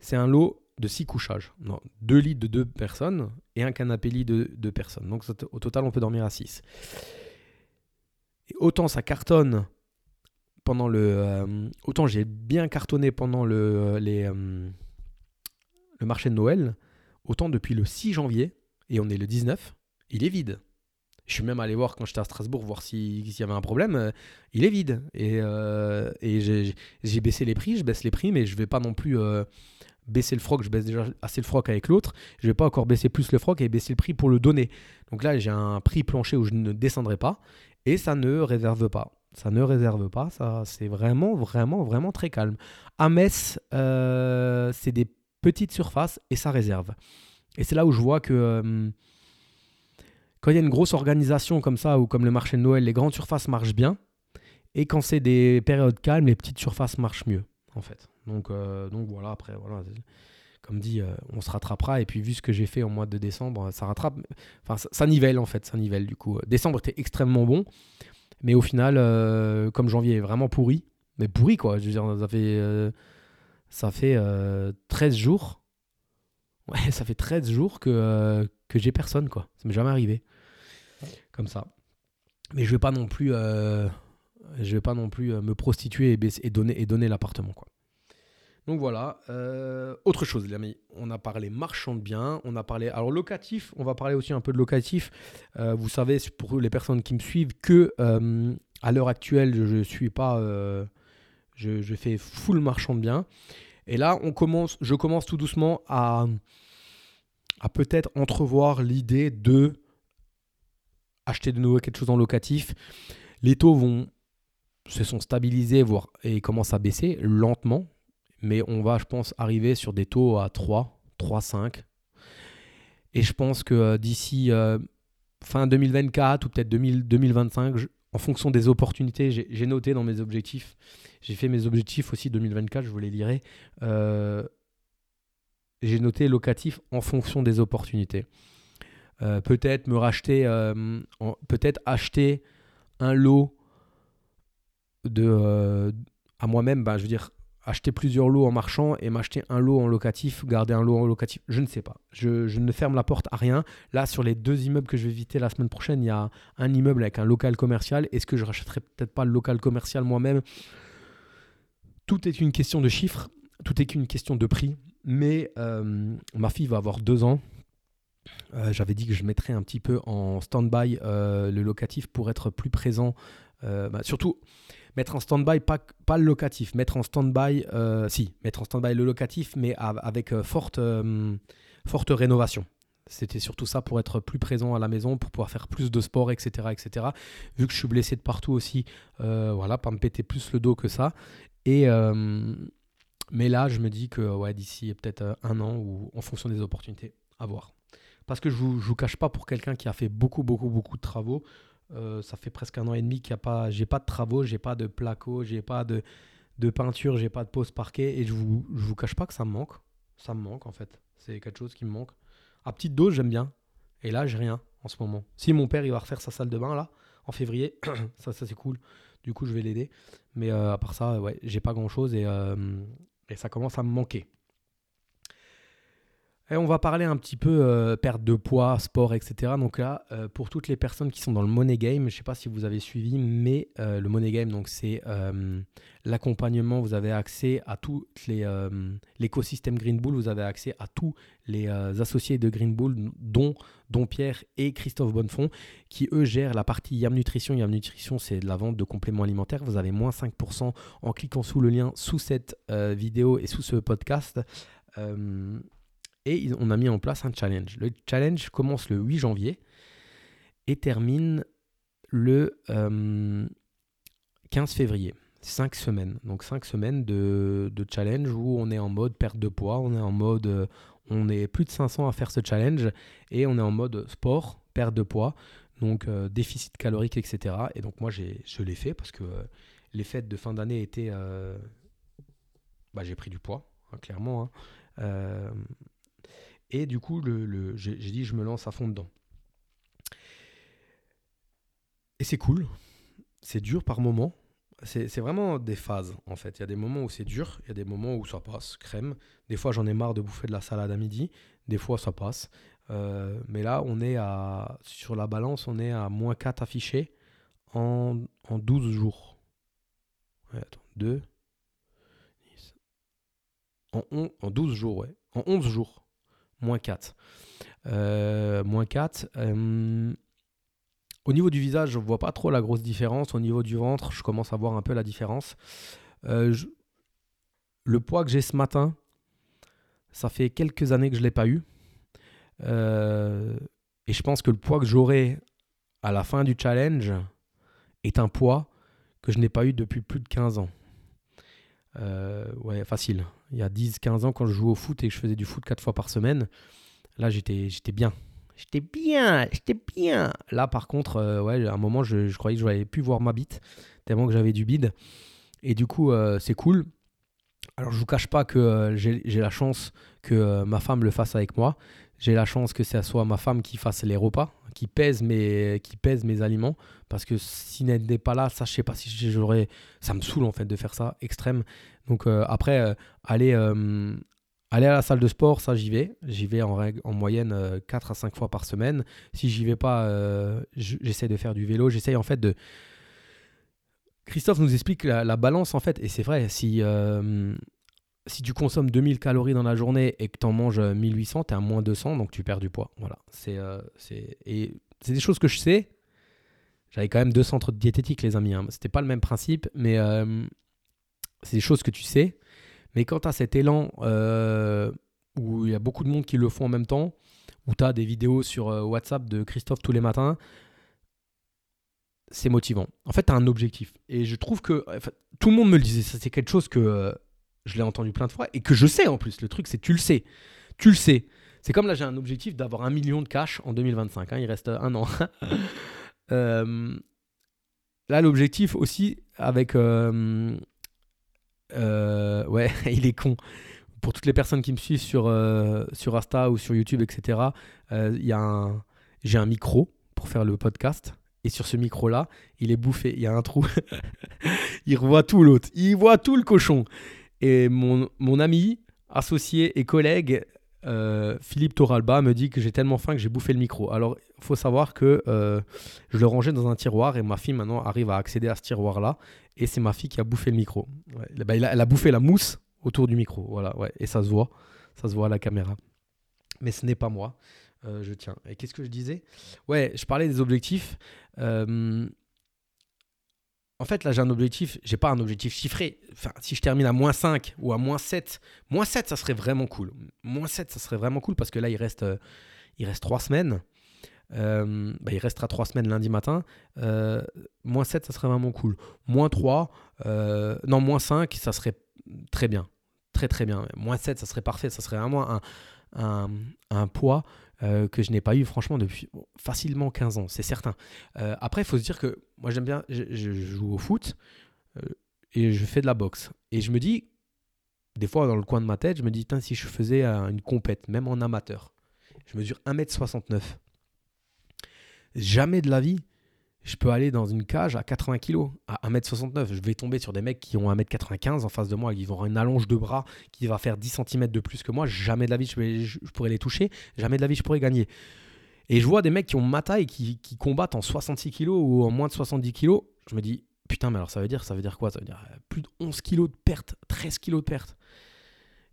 c'est un lot de six couchages. Non, deux lits de deux personnes et un canapé lit de deux personnes. Donc au total, on peut dormir à six. Et autant ça cartonne pendant le. Euh, autant j'ai bien cartonné pendant le, les, le marché de Noël, autant depuis le 6 janvier, et on est le 19, il est vide. Je suis même allé voir quand j'étais à Strasbourg, voir s'il y avait un problème. Euh, il est vide. Et, euh, j'ai baissé les prix, je baisse les prix, mais je ne vais pas non plus euh, baisser le froc. Je baisse déjà assez le froc avec l'autre. Je ne vais pas encore baisser plus le froc et baisser le prix pour le donner. Donc là, j'ai un prix plancher où je ne descendrai pas. Et ça ne réserve pas. Ça ne réserve pas. C'est vraiment, vraiment, vraiment très calme. À Metz, c'est des petites surfaces et ça réserve. Et c'est là où je vois que quand il y a une grosse organisation comme ça, ou comme le marché de Noël, les grandes surfaces marchent bien. Et quand c'est des périodes calmes, les petites surfaces marchent mieux, en fait. Donc, euh, voilà, après, voilà. Comme dit, euh, on se rattrapera. Et puis, vu ce que j'ai fait au mois de décembre, ça rattrape. Enfin, ça, nivelle, en fait. Ça nivelle, du coup. Décembre était extrêmement bon. Mais au final, comme janvier est vraiment pourri, mais pourri, quoi. Je veux dire, ça fait, ça fait 13 jours Ouais, ça fait 13 jours que, euh, que j'ai personne, quoi. Ça m'est jamais arrivé. Comme ça. Mais je vais pas non plus, euh, je vais pas non plus euh, me prostituer et, et donner, et donner l'appartement, quoi. Donc voilà. autre chose, les amis. On a parlé marchand de biens. On a parlé. Alors, locatif. On va parler aussi un peu de locatif. vous savez, pour les personnes qui me suivent, que à l'heure actuelle, je, suis pas. Je, fais full marchand de biens. Et là, on commence, je commence tout doucement à, peut-être entrevoir l'idée de acheter de nouveau quelque chose en locatif. Les taux vont se sont stabilisés voire, et commencent à baisser lentement, mais on va, je pense, arriver sur des taux à 3, 3, 5. Et je pense que euh, d'ici euh, fin 2024 ou peut-être 2025, en fonction des opportunités, j'ai noté dans mes objectifs, j'ai fait mes objectifs aussi 2024, je vous les lirai. Euh, j'ai noté locatif en fonction des opportunités. Euh, peut-être me racheter, euh, peut-être acheter un lot de, à moi-même, bah, je veux dire, acheter plusieurs lots en marchand et m'acheter un lot en locatif, garder un lot en locatif, je ne sais pas. Je, ne ferme la porte à rien. Là, sur les deux immeubles que je vais visiter la semaine prochaine, il y a un immeuble avec un local commercial. Est-ce que je rachèterai peut-être pas le local commercial moi-même? Tout est une question de chiffres, tout est qu'une question de prix. Mais euh, ma fille va avoir deux ans. Euh, j'avais dit que je mettrais un petit peu en stand-by euh, le locatif pour être plus présent. Bah, surtout, mettre en stand-by, pas, pas le locatif, mettre en stand-by, si, mettre en stand-by le locatif, mais avec forte, forte rénovation. C'était surtout ça pour être plus présent à la maison, pour pouvoir faire plus de sport, etc. etc. Vu que je suis blessé de partout aussi, voilà, pas me péter plus le dos que ça. Et, euh, mais là, je me dis que d'ici peut-être euh, un an ou en fonction des opportunités, à voir. Parce que je ne vous, cache pas, pour quelqu'un qui a fait beaucoup, beaucoup, beaucoup de travaux, euh, ça fait presque un an et demi qu'il n'y a pas, j'ai pas de travaux, j'ai pas de placo, j'ai pas de, de peinture, j'ai pas de pose parquet. Et je vous, vous cache pas que ça me manque. Ça me manque en fait. C'est quelque chose qui me manque. À petite dose, j'aime bien. Et là, j'ai rien en ce moment. Si mon père il va refaire sa salle de bain là en février, ça, c'est cool. Du coup, je vais l'aider. Mais euh, à part ça, ouais, j'ai pas grand chose euh, et, ça commence à me manquer. On va parler un petit peu euh, perte de poids, sport, etc. Donc là, pour toutes les personnes qui sont dans le money game, je ne sais pas si vous avez suivi, mais le money game, donc c'est l'accompagnement. Vous avez accès à tout l'écosystème Green Bull. Vous avez accès à tous les associés de Green Bull, dont dont Pierre et Christophe Bonnefond, qui eux gèrent la partie Yam Nutrition. Yam Nutrition, c'est de la vente de compléments alimentaires. Vous avez moins 5% en cliquant sous le lien sous cette euh, vidéo et sous ce podcast. Euh, et on a mis en place un challenge. Le challenge commence le 8 janvier et termine le 15 euh, février. 5 semaines. Donc 5 semaines de, challenge où on est en mode perte de poids, on est en mode on est plus de 500 à faire ce challenge et on est en mode sport, perte de poids, donc euh, déficit calorique, etc. Et donc moi, je l'ai fait parce que euh, les fêtes de fin d'année étaient, euh, bah, j'ai pris du poids, hein, clairement. Hein. Et du coup, j'ai dit, je me lance à fond dedans. Et c'est cool. C'est dur par moments. C'est vraiment des phases, en fait. Il y a des moments où c'est dur, il y a des moments où ça passe, crème. Des fois, j'en ai marre de bouffer de la salade à midi. Des fois, ça passe. Euh, mais là, on est à, sur la balance, on est à moins 4 affichés en, en 12 jours. Ouais, attends, 2, en, en 12 jours, ouais. En 11 jours. Moins 4. Euh, moins 4. Euh, au niveau du visage, je ne vois pas trop la grosse différence. Au niveau du ventre, je commence à voir un peu la différence. Euh, le poids que j'ai ce matin, ça fait quelques années que je ne l'ai pas eu. et je pense que le poids que j'aurai à la fin du challenge est un poids que je n'ai pas eu depuis plus de 15 ans. Ouais, facile il y a 10-15 ans quand je jouais au foot et que je faisais du foot 4 fois par semaine. Là, j'étais, bien. J'étais bien, j'étais bien. Là, par contre, euh, ouais, à un moment, je, croyais que je n'avais plus voir ma bite, tellement que j'avais du bide. Et du coup, euh, c'est cool. Alors, je vous cache pas que euh, j'ai, la chance que ma femme le fasse avec moi. J'ai la chance que ce soit ma femme qui fasse les repas, qui pèse mes, qui pèse mes aliments. Parce que si elle n'était pas là, ça, je sais pas si j'aurais. Ça me saoule en fait de faire ça, extrême. Donc euh, après, euh, aller, euh, aller à la salle de sport, ça j'y vais. J'y vais en, règle, en moyenne 4 à 5 fois par semaine. Si j'y vais pas, j'essaie de faire du vélo. J'essaie en fait de... Christophe nous explique la, balance en fait, et c'est vrai, si, si tu consommes 2000 calories dans la journée et que tu en manges 1800, tu es à moins 200, donc tu perds du poids. Voilà. C'est, c'est des choses que je sais. J'avais quand même deux centres diététiques, les amis. Hein. C'était pas le même principe, mais c'est des choses que tu sais. Mais quand tu as cet élan euh, où il y a beaucoup de monde qui le font en même temps, où tu as des vidéos sur euh, WhatsApp de Christophe tous les matins, c'est motivant. En fait, tu as un objectif. Et je trouve que tout le monde me le disait. C'est quelque chose que euh, je l'ai entendu plein de fois et que je sais en plus. Le truc, c'est tu le sais. Tu le sais. C'est comme là, j'ai un objectif d'avoir un million de cash en 2025. Hein. il reste un an. là, l'objectif aussi, avec euh, ouais, il est con. Pour toutes les personnes qui me suivent sur, euh, sur Insta ou sur YouTube, etc., euh, y a j'ai un micro pour faire le podcast. Et sur ce micro-là, il est bouffé. Il y a un trou. il revoit tout l'autre. Il voit tout le cochon. Et mon, mon ami, associé et collègue, Philippe Toralba, me dit que j'ai tellement faim que j'ai bouffé le micro. Alors, il faut savoir que je le rangeais dans un tiroir et ma fille maintenant arrive à accéder à ce tiroir-là et c'est ma fille qui a bouffé le micro. Bah, elle, a, bouffé la mousse autour du micro, voilà, ouais, et ça se voit, ça se voit à la caméra. Mais ce n'est pas moi, euh, je tiens. Et qu'est-ce que je disais? Ouais, je parlais des objectifs. Euh, en fait, là, j'ai un objectif, j'ai pas un objectif chiffré. Enfin, si je termine à moins 5 ou à moins 7, moins 7, ça serait vraiment cool. Moins 7, ça serait vraiment cool parce que là, il reste, euh, il reste 3 semaines. Euh, bah, il restera 3 semaines lundi matin. Euh, moins 7, ça serait vraiment cool. Moins 3, euh, non, moins 5, ça serait très bien. Très très bien. Moins 7, ça serait parfait. Ça serait vraiment un poids que je n'ai pas eu franchement depuis facilement 15 ans, c'est certain. après, il faut se dire que moi j'aime bien, je, joue au foot et je fais de la boxe. Et je me dis, des fois dans le coin de ma tête, je me dis, si je faisais une compète, même en amateur, je mesure 1m69 jamais de la vie, je peux aller dans une cage à 80 kg, à 1m69. Je vais tomber sur des mecs qui ont 1m95 en face de moi, qui vont avoir une allonge de bras qui va faire 10 cm de plus que moi. Jamais de la vie, je, pourrais les toucher. Jamais de la vie, je pourrais gagner. Et je vois des mecs qui ont ma taille, qui, qui combattent en 66 kg ou en moins de 70 kg. Je me dis, putain, mais alors ça veut dire, ça veut dire quoi? Ça veut dire euh, plus de 11 kg de perte, 13 kg de perte.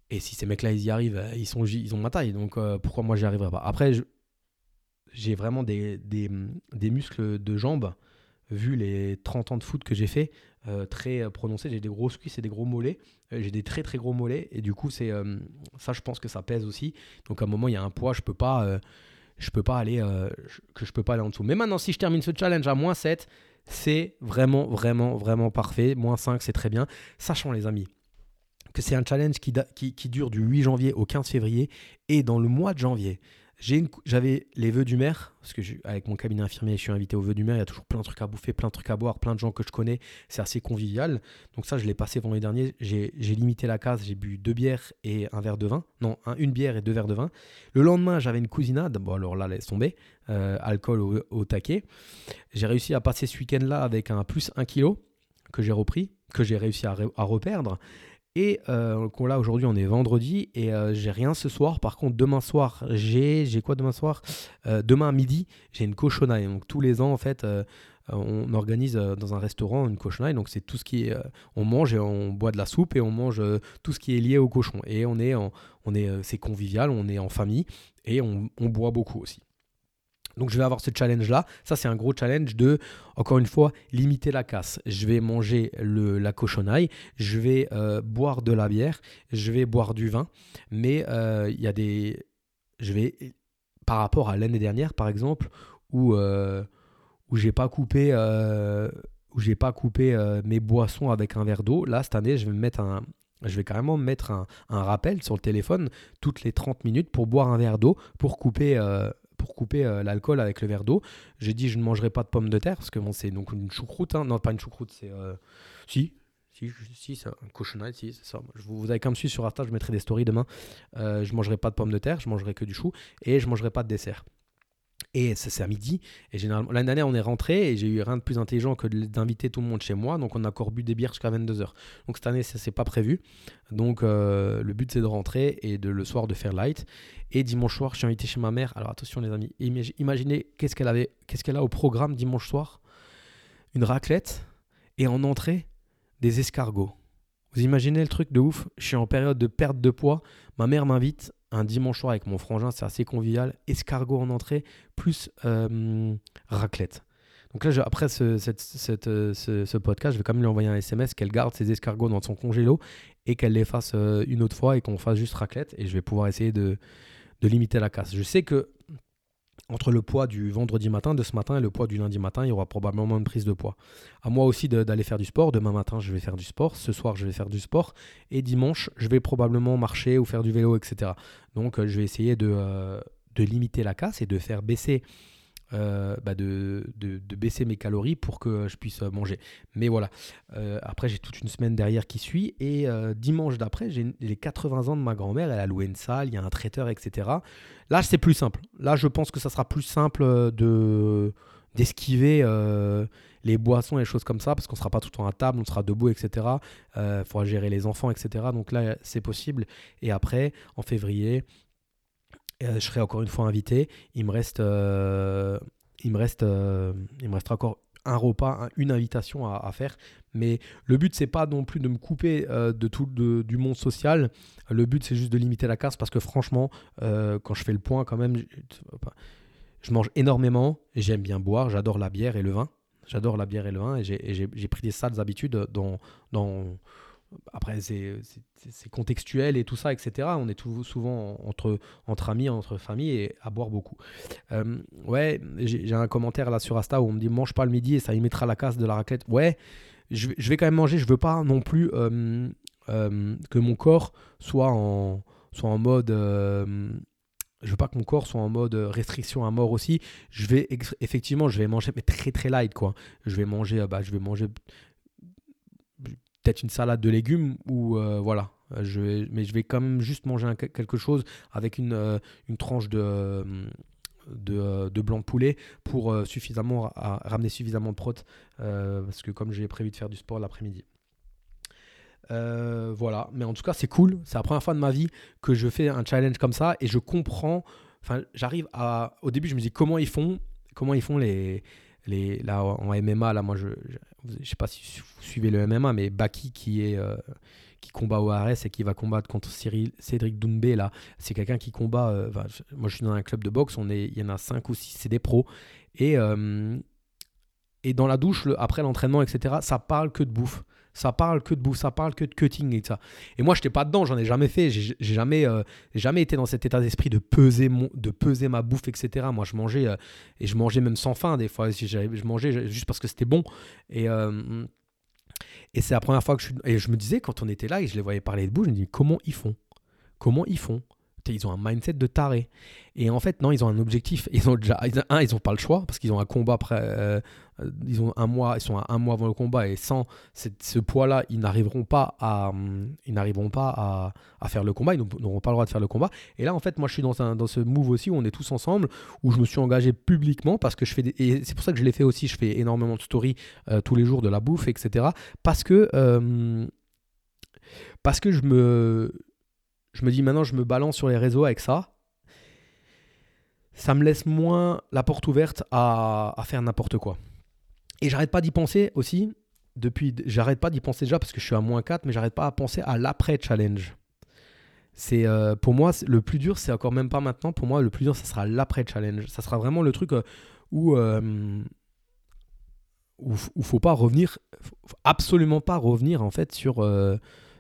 Et si ces mecs-là, ils y arrivent, euh, ils, sont, ont ma taille. Donc euh, pourquoi moi, j'y arriverai pas? Après, je, j'ai vraiment des, muscles de jambes, vu les 30 ans de foot que j'ai fait, euh, très prononcés. J'ai des grosses cuisses et des gros mollets. Euh, j'ai des très très gros mollets. Et du coup, c'est euh, ça, je pense que ça pèse aussi. Donc à un moment, il y a un poids, je peux pas, je peux pas aller, que je peux pas aller en dessous. Mais maintenant, si je termine ce challenge à moins 7, c'est vraiment, vraiment, vraiment parfait. Moins 5, c'est très bien. Sachant, les amis, que c'est un challenge qui, qui, qui, dure du 8 janvier au 15 février. Et dans le mois de janvier, J'avais les vœux du maire, parce que avec mon cabinet infirmier, je suis invité aux vœux du maire. Il y a toujours plein de trucs à bouffer, plein de trucs à boire, plein de gens que je connais. C'est assez convivial. Donc, ça, je l'ai passé vendredi dernier. J'ai limité la case. J'ai bu deux bières et un verre de vin. Non, une bière et deux verres de vin. Le lendemain, j'avais une cousinade. Bon, alors là, laisse tomber. Euh, alcool au, taquet. J'ai réussi à passer ce week-end-là avec un plus 1 kg que j'ai repris, que j'ai réussi à, à reperdre. Et euh, là, aujourd'hui, on est vendredi et euh, j'ai rien ce soir. Par contre, demain soir, j'ai, j'ai quoi demain soir? Euh, Demain à midi, j'ai une cochonaille. Donc, tous les ans, en fait, on organise dans un restaurant une cochonaille. Donc, c'est tout ce qui est. on mange et on boit de la soupe et on mange tout ce qui est lié au cochon. Et on est, en, on est, c'est convivial, on est en famille et on boit beaucoup aussi. Donc je vais avoir ce challenge-là. Ça, c'est un gros challenge de, encore une fois, limiter la casse. Je vais manger la cochonaille, je vais euh, boire de la bière, je vais boire du vin. Mais euh, il y a des... Je vais... Par rapport à l'année dernière, par exemple, où, euh, où j'ai pas coupé... où j'ai pas coupé mes boissons avec un verre d'eau. Là, cette année, je vais me mettre un, je vais carrément mettre un, rappel sur le téléphone toutes les 30 minutes pour boire un verre d'eau, pour couper pour couper euh, l'alcool avec le verre d'eau. J'ai dit je ne mangerai pas de pommes de terre parce que bon, c'est donc une choucroute. Hein. Non, pas une choucroute, c'est. Euh, si, si, si c'est un cochonnade, si, c'est ça. vous, avez qu'à me suivre sur Insta, je mettrai des stories demain. Euh, je mangerai pas de pommes de terre, je mangerai que du chou et je mangerai pas de dessert. Et c'est à midi. Et généralement, l'année dernière, on est rentré et j'ai eu rien de plus intelligent que d'inviter tout le monde chez moi. Donc, on a encore bu des bières jusqu'à 22h. Donc, cette année, ça c'est pas prévu. Donc, euh, le but, c'est de rentrer et de le soir de faire light. Et dimanche soir, je suis invité chez ma mère. Alors, attention, les amis. Imaginez qu'est-ce qu'elle avait, qu'est-ce qu'elle a au programme dimanche soir? Une raclette et en entrée, des escargots. Vous imaginez le truc de ouf? Je suis en période de perte de poids. Ma mère m'invite un dimanche soir avec mon frangin, c'est assez convivial. Escargot en entrée, plus euh, raclette. Donc là, après ce, euh, ce, podcast, je vais quand même lui envoyer un SMS qu'elle garde ses escargots dans son congélo et qu'elle les fasse euh, une autre fois et qu'on fasse juste raclette. Et je vais pouvoir essayer de limiter la casse. Je sais que entre le poids du vendredi matin, de ce matin, et le poids du lundi matin, il y aura probablement une prise de poids. À moi aussi d'aller faire du sport. Demain matin, je vais faire du sport. Ce soir, je vais faire du sport. Et dimanche, je vais probablement marcher ou faire du vélo, etc. Donc, euh, je vais essayer de, euh, de limiter la casse et de faire baisser euh, bah de, de, baisser mes calories pour que je puisse manger. Mais voilà, euh, après j'ai toute une semaine derrière qui suit et euh, dimanche d'après j'ai les 80 ans de ma grand-mère, elle a loué une salle, il y a un traiteur, etc. Là c'est plus simple. Là je pense que ça sera plus simple de d'esquiver les boissons et les choses comme ça parce qu'on sera pas tout le temps à table, on sera debout, etc. Il faudra gérer les enfants, etc. Donc là c'est possible. Et après en février euh, je serai encore une fois invité. Il me reste, euh, il me reste, euh, il me restera encore un repas, une invitation à, faire. Mais le but, c'est pas non plus de me couper de tout du monde social. Le but, c'est juste de limiter la casse parce que franchement, quand je fais le point, quand même, je, mange énormément. J'aime bien boire. J'adore la bière et le vin. J'adore la bière et le vin et j'ai pris des sales habitudes dans, dans, après, c'est contextuel et tout ça, etc. On est tout, souvent entre, amis, entre familles et à boire beaucoup. Euh, ouais, j'ai un commentaire là sur Asta où on me dit mange pas le midi et ça y mettra la casse de la raclette. Ouais, je, je vais quand même manger. Je veux pas non plus euh, euh, que mon corps soit en, soit en mode. je veux pas que mon corps soit en mode restriction à mort aussi. Je vais effectivement, je vais manger mais très très light quoi. Je vais manger, bah, je vais manger peut-être une salade de légumes ou euh, voilà. Je vais, mais je vais quand même juste manger quelque chose avec une, euh, une tranche de, de, blanc de poulet pour euh, suffisamment ramener suffisamment de prot parce que comme j'ai prévu de faire du sport l'après-midi. voilà, mais en tout cas c'est cool. C'est la première fois de ma vie que je fais un challenge comme ça et je comprends. Enfin, j'arrive à. Au début, je me dis comment ils font, comment ils font les, les, là en MMA, là, moi je, sais pas si vous suivez le MMA, mais Baki qui est euh, qui combat au RS et qui va combattre contre Cyril, Cédric Doumbé là, c'est quelqu'un qui combat. Euh, moi je suis dans un club de boxe, on est, il y en a 5 ou 6, c'est des pros et euh, et dans la douche après l'entraînement etc. Ça parle que de bouffe ça parle que de bouffe, ça parle que de cutting et ça. Et moi, je n'étais pas dedans, j'en ai jamais fait, j'ai jamais, euh, jamais été dans cet état d'esprit de peser, mon, de peser ma bouffe, etc. Moi, je mangeais, euh, et je mangeais même sans faim des fois, je mangeais juste parce que c'était bon. Et, euh, et c'est la première fois que je Et je me disais, quand on était là et je les voyais parler de bouffe, je me dis, comment ils font? Comment ils font? Ils ont un mindset de taré. Et en fait, non, ils ont un objectif. Ils ont déjà, un, ils n'ont pas le choix parce qu'ils ont un combat près, euh, ils ont un mois, ils sont à un mois avant le combat et sans ce poids-là, ils n'arriveront pas à, ils n'arriveront pas à, à, faire le combat. Ils n'auront pas le droit de faire le combat. Et là, en fait, moi, je suis dans, un, dans ce move aussi où on est tous ensemble, où je me suis engagé publiquement parce que je fais, des, et c'est pour ça que je l'ai fait aussi. Je fais énormément de stories euh, tous les jours de la bouffe, etc. Parce que euh, parce que je me je me dis maintenant, je me balance sur les réseaux avec ça. Ça me laisse moins la porte ouverte à, faire n'importe quoi. Et j'arrête pas d'y penser aussi. Depuis, j'arrête pas d'y penser déjà parce que je suis à moins 4, mais j'arrête pas à penser à l'après-challenge. C'est euh, pour moi le plus dur, c'est encore même pas maintenant. Pour moi, le plus dur, ça sera l'après-challenge. Ça sera vraiment le truc euh, où euh, où, faut pas revenir, absolument pas revenir en fait sur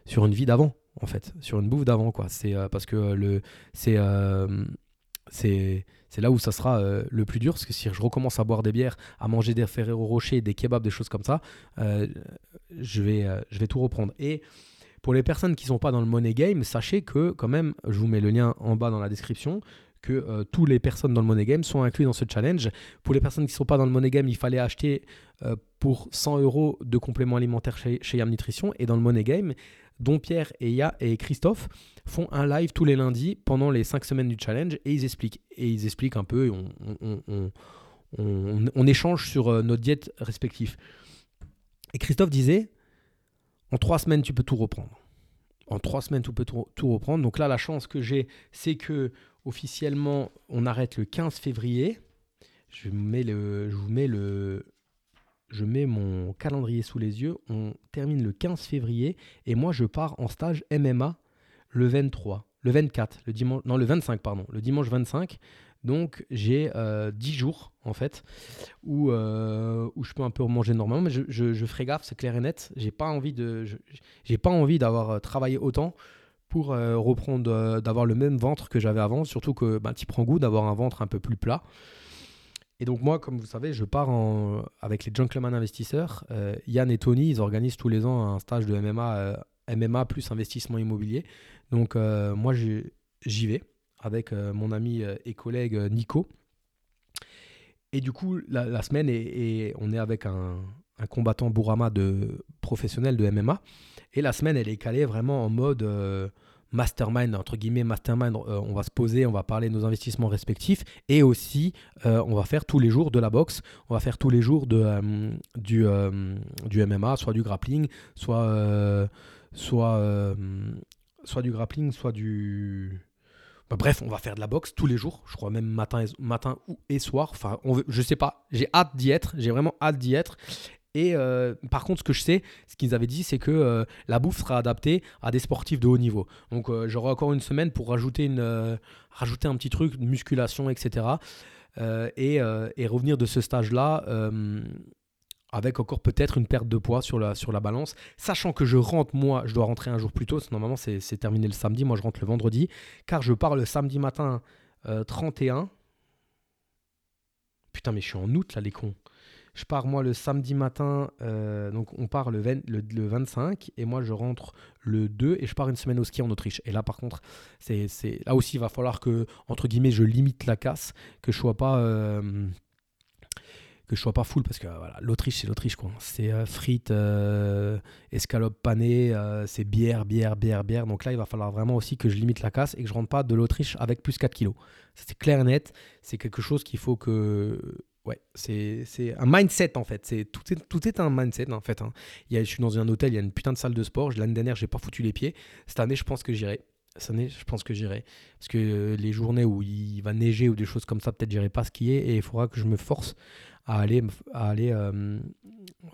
sur une vie d'avant en fait, sur une bouffe d'avant, quoi. C'est euh, parce que le, c'est, euh, c'est, c'est là où ça sera euh, le plus dur, parce que si je recommence à boire des bières, à manger des Ferrero Rocher, des kebabs, des choses comme ça, je vais, je vais tout reprendre. Et pour les personnes qui sont pas dans le money game, sachez que quand même, je vous mets le lien en bas dans la description, que euh, toutes les personnes dans le Money Game sont incluses dans ce challenge. Pour les personnes qui ne sont pas dans le Money Game, il fallait acheter pour 100 euros de compléments alimentaires chez, chez Yam Nutrition. Et dans le Money Game, dont Pierre et, Ya et Christophe font un live tous les lundis pendant les 5 semaines du challenge et ils expliquent. Et ils expliquent un peu, on, on, échange sur euh, notre diète respective. Et Christophe disait, en 3 semaines, tu peux tout reprendre. En 3 semaines, tu peux tout, reprendre. Donc là, la chance que j'ai, c'est que officiellement, on arrête le 15 février. Je, je vous mets le, je mets mon calendrier sous les yeux, on termine le 15 février et moi je pars en stage MMA le 23, le 24, le dimanche, non le 25 pardon, le dimanche 25. Donc j'ai 10 euh, jours en fait où, euh, où je peux un peu manger normalement, mais je, ferai gaffe, c'est clair et net. J'ai pas envie pas envie d'avoir euh, travaillé autant pour reprendre, d'avoir le même ventre que j'avais avant. Surtout que bah, tu prends goût d'avoir un ventre un peu plus plat. Et donc moi, comme vous savez, je pars en, avec les Gentleman Investisseurs. Euh, Yann et Tony, ils organisent tous les ans un stage de MMA, euh, MMA plus investissement immobilier. Donc euh, moi, j'y vais avec mon ami et collègue Nico. Et du coup, la, semaine, on est avec un, un, combattant Bourama de professionnel de MMA. Et la semaine, elle est calée vraiment en mode mastermind, entre guillemets, mastermind, euh, on va se poser, on va parler de nos investissements respectifs et aussi euh, on va faire tous les jours de la boxe, on va faire tous les jours euh, du, MMA, soit du grappling, soit, du grappling, soit du... Bref, on va faire de la boxe tous les jours, je crois même matin et, et soir. Enfin, on je sais pas, j'ai hâte d'y être, j'ai vraiment hâte d'y être. Et euh, par contre, ce que je sais, ce qu'ils avaient dit, c'est que euh, la bouffe sera adaptée à des sportifs de haut niveau. Donc euh, j'aurai encore une semaine pour rajouter, rajouter un petit truc, musculation, etc. Et, revenir de ce stage-là avec encore peut-être une perte de poids sur la, balance. Sachant que je rentre, moi, je dois rentrer un jour plus tôt. Normalement, c'est terminé le samedi. Moi, je rentre le vendredi. Car je pars le samedi matin 31. Putain, mais je suis en août, là, les cons. Je pars moi le samedi matin, euh, donc on part le, le, 25 et moi je rentre le 2 et je pars une semaine au ski en Autriche. Et là par contre, c'est, là aussi il va falloir que, entre guillemets, je limite la casse, que je sois pas... Euh, que je sois pas full parce que voilà, l'Autriche c'est l'Autriche quoi. C'est euh, frites, escalope panées, c'est bière, bière, bière, bière. Donc là il va falloir vraiment aussi que je limite la casse et que je rentre pas de l'Autriche avec plus 4 kilos. C'est clair et net. C'est quelque chose qu'il faut que Ouais, c'est un mindset en fait. Tout, est, tout est un mindset en fait. Hein. Il y a, je suis dans un hôtel, il y a une putain de salle de sport. L'année dernière, j'ai pas foutu les pieds. Cette année, je pense que j'irai. Cette année, je pense que j'irai. Parce que euh, les journées où il va neiger ou des choses comme ça, peut-être j'irai pas skier et il faudra que je me force à aller, à aller euh,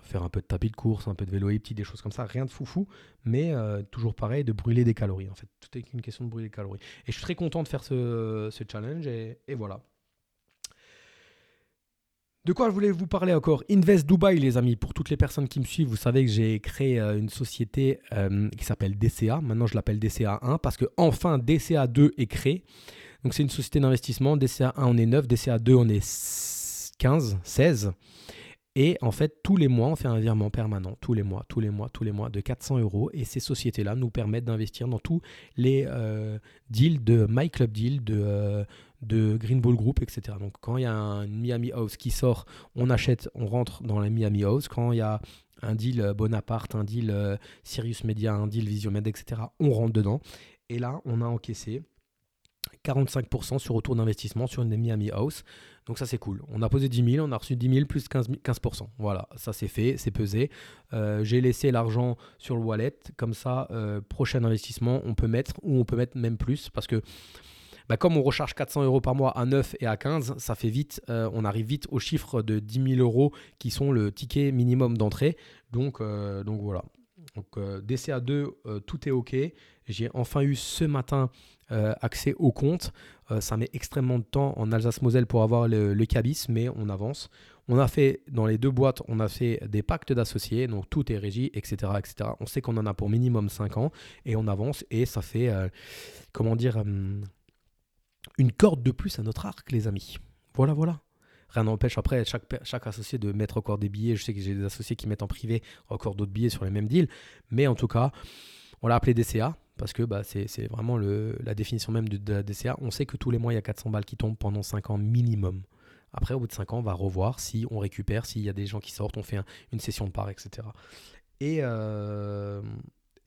faire un peu de tapis de course, un peu de vélo elliptique, des choses comme ça. Rien de foufou, mais euh, toujours pareil, de brûler des calories en fait. Tout est une question de brûler des calories. Et je suis très content de faire ce, ce challenge et voilà. De quoi je voulais vous parler encore? Invest Dubai, les amis. Pour toutes les personnes qui me suivent, vous savez que j'ai créé euh, une société euh, qui s'appelle DCA. Maintenant, je l'appelle DCA 1 parce que enfin DCA 2 est créé. Donc, c'est une société d'investissement. DCA 1, on est 9. DCA 2, on est 15, 16. Et en fait, tous les mois, on fait un virement permanent, tous les mois, tous les mois, tous les mois, de 400 euros. Et ces sociétés-là nous permettent d'investir dans tous les euh, deals de My Club Deal, de, de Green Ball Group, etc. Donc quand il y a un Miami House qui sort, on achète, on rentre dans la Miami House. Quand il y a un deal euh, Bonaparte, un deal Sirius Media, un deal Visiomed, etc., on rentre dedans. Et là, on a encaissé 45% sur retour d'investissement sur une Miami House. Donc ça c'est cool. On a posé 10 000, on a reçu 10 000 plus 15%. 15%. Voilà, ça c'est fait, c'est pesé. Euh, j'ai laissé l'argent sur le wallet. Comme ça, euh, prochain investissement, on peut mettre ou on peut mettre même plus parce que bah, comme on recharge 400 euros par mois à 9 et à 15, ça fait vite, euh, on arrive vite au chiffre de 10 000 euros qui sont le ticket minimum d'entrée. Donc, donc voilà. Donc DCA2, tout est OK. J'ai enfin eu ce matin euh, accès au compte. Euh, ça met extrêmement de temps en Alsace-Moselle pour avoir le, cabis, mais on avance. On a fait, dans les deux boîtes, on a fait des pactes d'associés, donc tout est régi, etc. etc. On sait qu'on en a pour minimum 5 ans, et on avance, et ça fait, euh, comment dire, une corde de plus à notre arc, les amis. Voilà, voilà. Rien n'empêche après chaque, chaque associé de mettre encore des billets. Je sais que j'ai des associés qui mettent en privé encore d'autres billets sur les mêmes deals. Mais en tout cas, on l'a appelé DCA parce que bah, c'est vraiment la définition même de, la DCA. On sait que tous les mois, il y a 400 balles qui tombent pendant 5 ans minimum. Après, au bout de 5 ans, on va revoir si on récupère, s'il y a des gens qui sortent, on fait une session de part, etc. Et,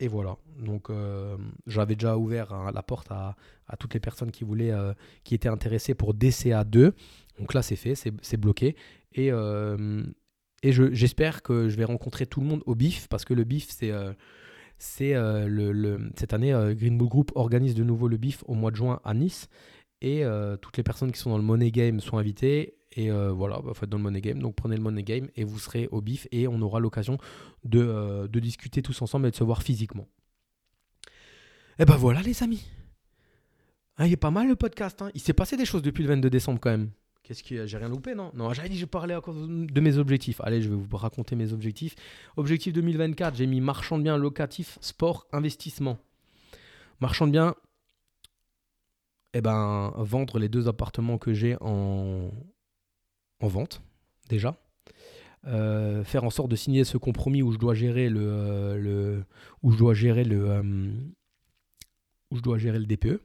et voilà. Donc, euh, j'avais déjà ouvert hein, la porte à, toutes les personnes qui voulaient, euh, qui étaient intéressées pour DCA 2. Donc là, c'est fait, c'est bloqué. Et, et j'espère que je vais rencontrer tout le monde au BIF, parce que le BIF, c'est euh, le, cette année, euh, Green Bull Group organise de nouveau le BIF au mois de juin à Nice. Et euh, toutes les personnes qui sont dans le Money Game sont invitées. Et voilà, bah, être dans le Money Game. Donc prenez le Money Game et vous serez au BIF. Et on aura l'occasion de, discuter tous ensemble et de se voir physiquement. Et ben voilà, les amis. Ah, il est pas mal le podcast. Hein. Il s'est passé des choses depuis le 22 décembre quand même. Qu'est-ce que j'ai rien loupé, non? Non, j'avais dit je parlais encore de mes objectifs. Allez, je vais vous raconter mes objectifs. Objectif 2024, j'ai mis marchand de biens locatif, sport, investissement. Marchand de biens, eh ben, vendre les deux appartements que j'ai en, en vente, déjà. Euh, faire en sorte de signer ce compromis où je dois gérer le, euh, le où je dois gérer le euh, où je dois gérer le DPE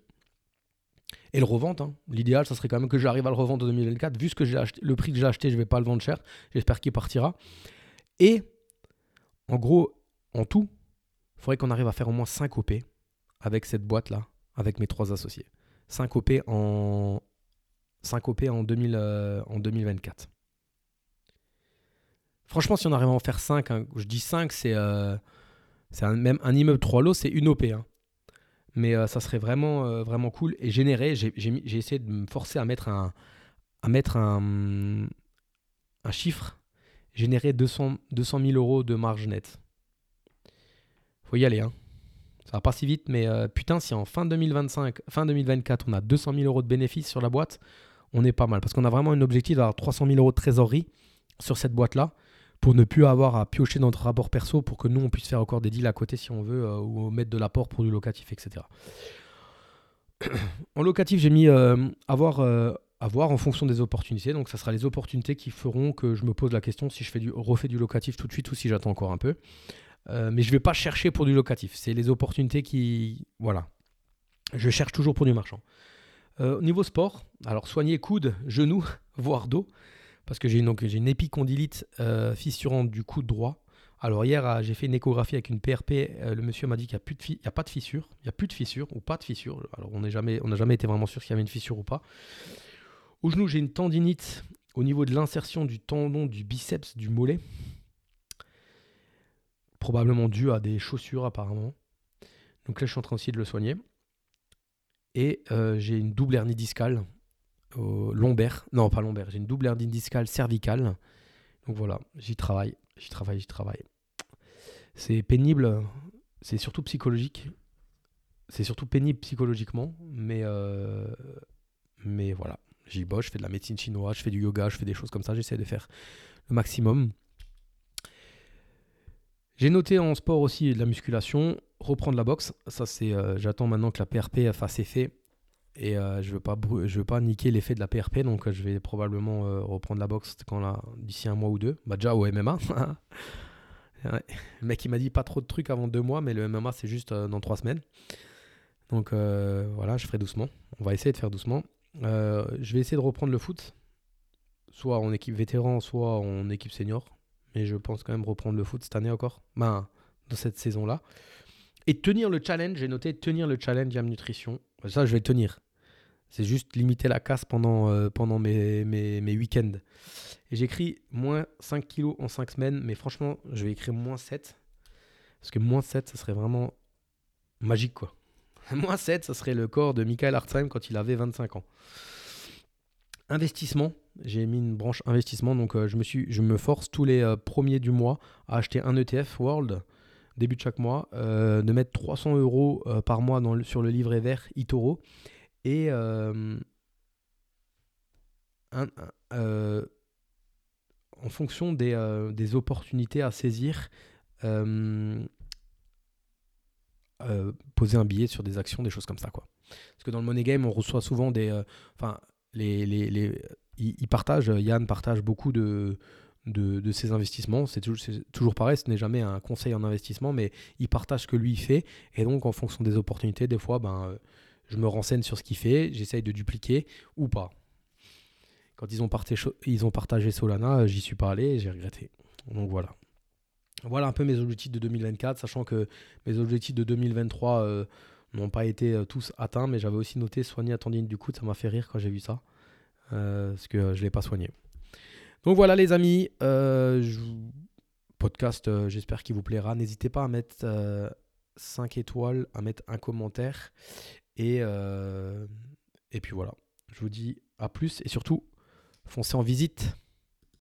et le revendre. Hein. L'idéal, ça serait quand même que j'arrive à le revendre en 2024. Vu ce que j'ai acheté, le prix que j'ai acheté, je vais pas le vendre cher. J'espère qu'il partira. Et en gros, en tout, il faudrait qu'on arrive à faire au moins 5 OP avec cette boîte-là, avec mes trois associés. 5 OP en, 5 OP en, 2000, euh, en 2024. Franchement, si on arrive à en faire 5, hein, je dis 5, c'est euh, même un immeuble 3 lots, c'est une OP. Hein. Mais euh, ça serait vraiment, euh, cool. Et générer, j'ai essayé de me forcer à mettre un, chiffre, générer 200, 200 000 euros de marge nette. Faut y aller, hein. Ça va pas si vite, mais putain, si en fin 2025, fin 2024, on a 200 000 euros de bénéfices sur la boîte, on est pas mal. Parce qu'on a vraiment un objectif d'avoir 300 000 euros de trésorerie sur cette boîte-là pour ne plus avoir à piocher dans notre rapport perso pour que nous, on puisse faire encore des deals à côté si on veut, euh, ou mettre de l'apport pour du locatif, etc. en locatif, j'ai mis euh, avoir, euh, en fonction des opportunités. Donc, ça sera les opportunités qui feront que je me pose la question si je fais du, refais du locatif tout de suite ou si j'attends encore un peu. mais je ne vais pas chercher pour du locatif. C'est les opportunités qui. Voilà. Je cherche toujours pour du marchand. Au niveau sport, alors soigner coude, genou, voire dos parce que j'ai une épicondylite euh, fissurante du coude droit. Alors hier, ah, j'ai fait une échographie avec une PRP. Euh, le monsieur m'a dit qu'il n'y a, a, pas de fissure. Il n'y a plus de fissure ou pas de fissure. Alors on n'a jamais, jamais été vraiment sûr s'il y avait une fissure ou pas. Au genou, j'ai une tendinite au niveau de l'insertion du tendon du biceps du mollet. Probablement dû à des chaussures apparemment. Donc là, je suis en train aussi de le soigner. Et euh, j'ai une double hernie discale lombaire. Non, pas lombaire. J'ai une double hernie discale cervicale. Donc voilà, j'y travaille, j'y travaille, j'y travaille. C'est pénible, c'est surtout psychologique. C'est surtout pénible psychologiquement, mais, euh, mais voilà, j'y bosse, je fais de la médecine chinoise, je fais du yoga, je fais des choses comme ça, j'essaie de faire le maximum. J'ai noté en sport aussi de la musculation, reprendre la boxe. Ça, c'est, euh, j'attends maintenant que la PRP fasse effet Et euh, je veux pas veux pas niquer l'effet de la PRP, donc je vais probablement reprendre la boxe quand d'ici un mois ou deux. Bah déjà au MMA. Le mec il m'a dit pas trop de trucs avant deux mois, mais le MMA c'est juste dans trois semaines. Donc voilà, je ferai doucement. On va essayer de faire doucement. je vais essayer de reprendre le foot, soit en équipe vétéran, soit en équipe senior. Mais je pense quand même reprendre le foot cette année encore. Ben, dans cette saison-là. Et tenir le challenge, j'ai noté tenir le challenge Yam Nutrition. Ça, je vais tenir. C'est juste limiter la casse pendant, euh, pendant mes, mes, week-ends. Et j'écris moins 5 kilos en 5 semaines, mais franchement, je vais écrire moins 7. Parce que moins 7, ça serait vraiment magique, quoi. moins 7, ça serait le corps de Michael Hartzheim quand il avait 25 ans. Investissement, j'ai mis une branche investissement, donc euh, je, me suis, je me force tous les euh, premiers du mois à acheter un ETF World début de chaque mois, euh, de mettre 300 euros euh, par mois sur le livret vert Itoro et euh, en fonction des, opportunités à saisir, poser un billet sur des actions, des choses comme ça. Quoi. Parce que dans le Money Game, on reçoit souvent des. Enfin, les, ils partagent, Yann partage beaucoup de de, ses investissements. C'est toujours, pareil, ce n'est jamais un conseil en investissement, mais il partage ce que lui fait. Et donc, en fonction des opportunités, des fois, ben, euh, je me renseigne sur ce qu'il fait, j'essaye de dupliquer ou pas. Quand ils ont, partagé Solana, euh, j'y suis pas allé j'ai regretté. Donc voilà. Voilà un peu mes objectifs de 2024, sachant que mes objectifs de 2023 euh, n'ont pas été tous atteints, mais j'avais aussi noté soigner la tendine du coude, ça m'a fait rire quand j'ai vu ça, parce que je ne l'ai pas soigné. Donc voilà les amis, euh, podcast, euh, j'espère qu'il vous plaira. N'hésitez pas à mettre 5 euh, étoiles, à mettre un commentaire. Et, et puis voilà, je vous dis à plus et surtout, foncez en visite.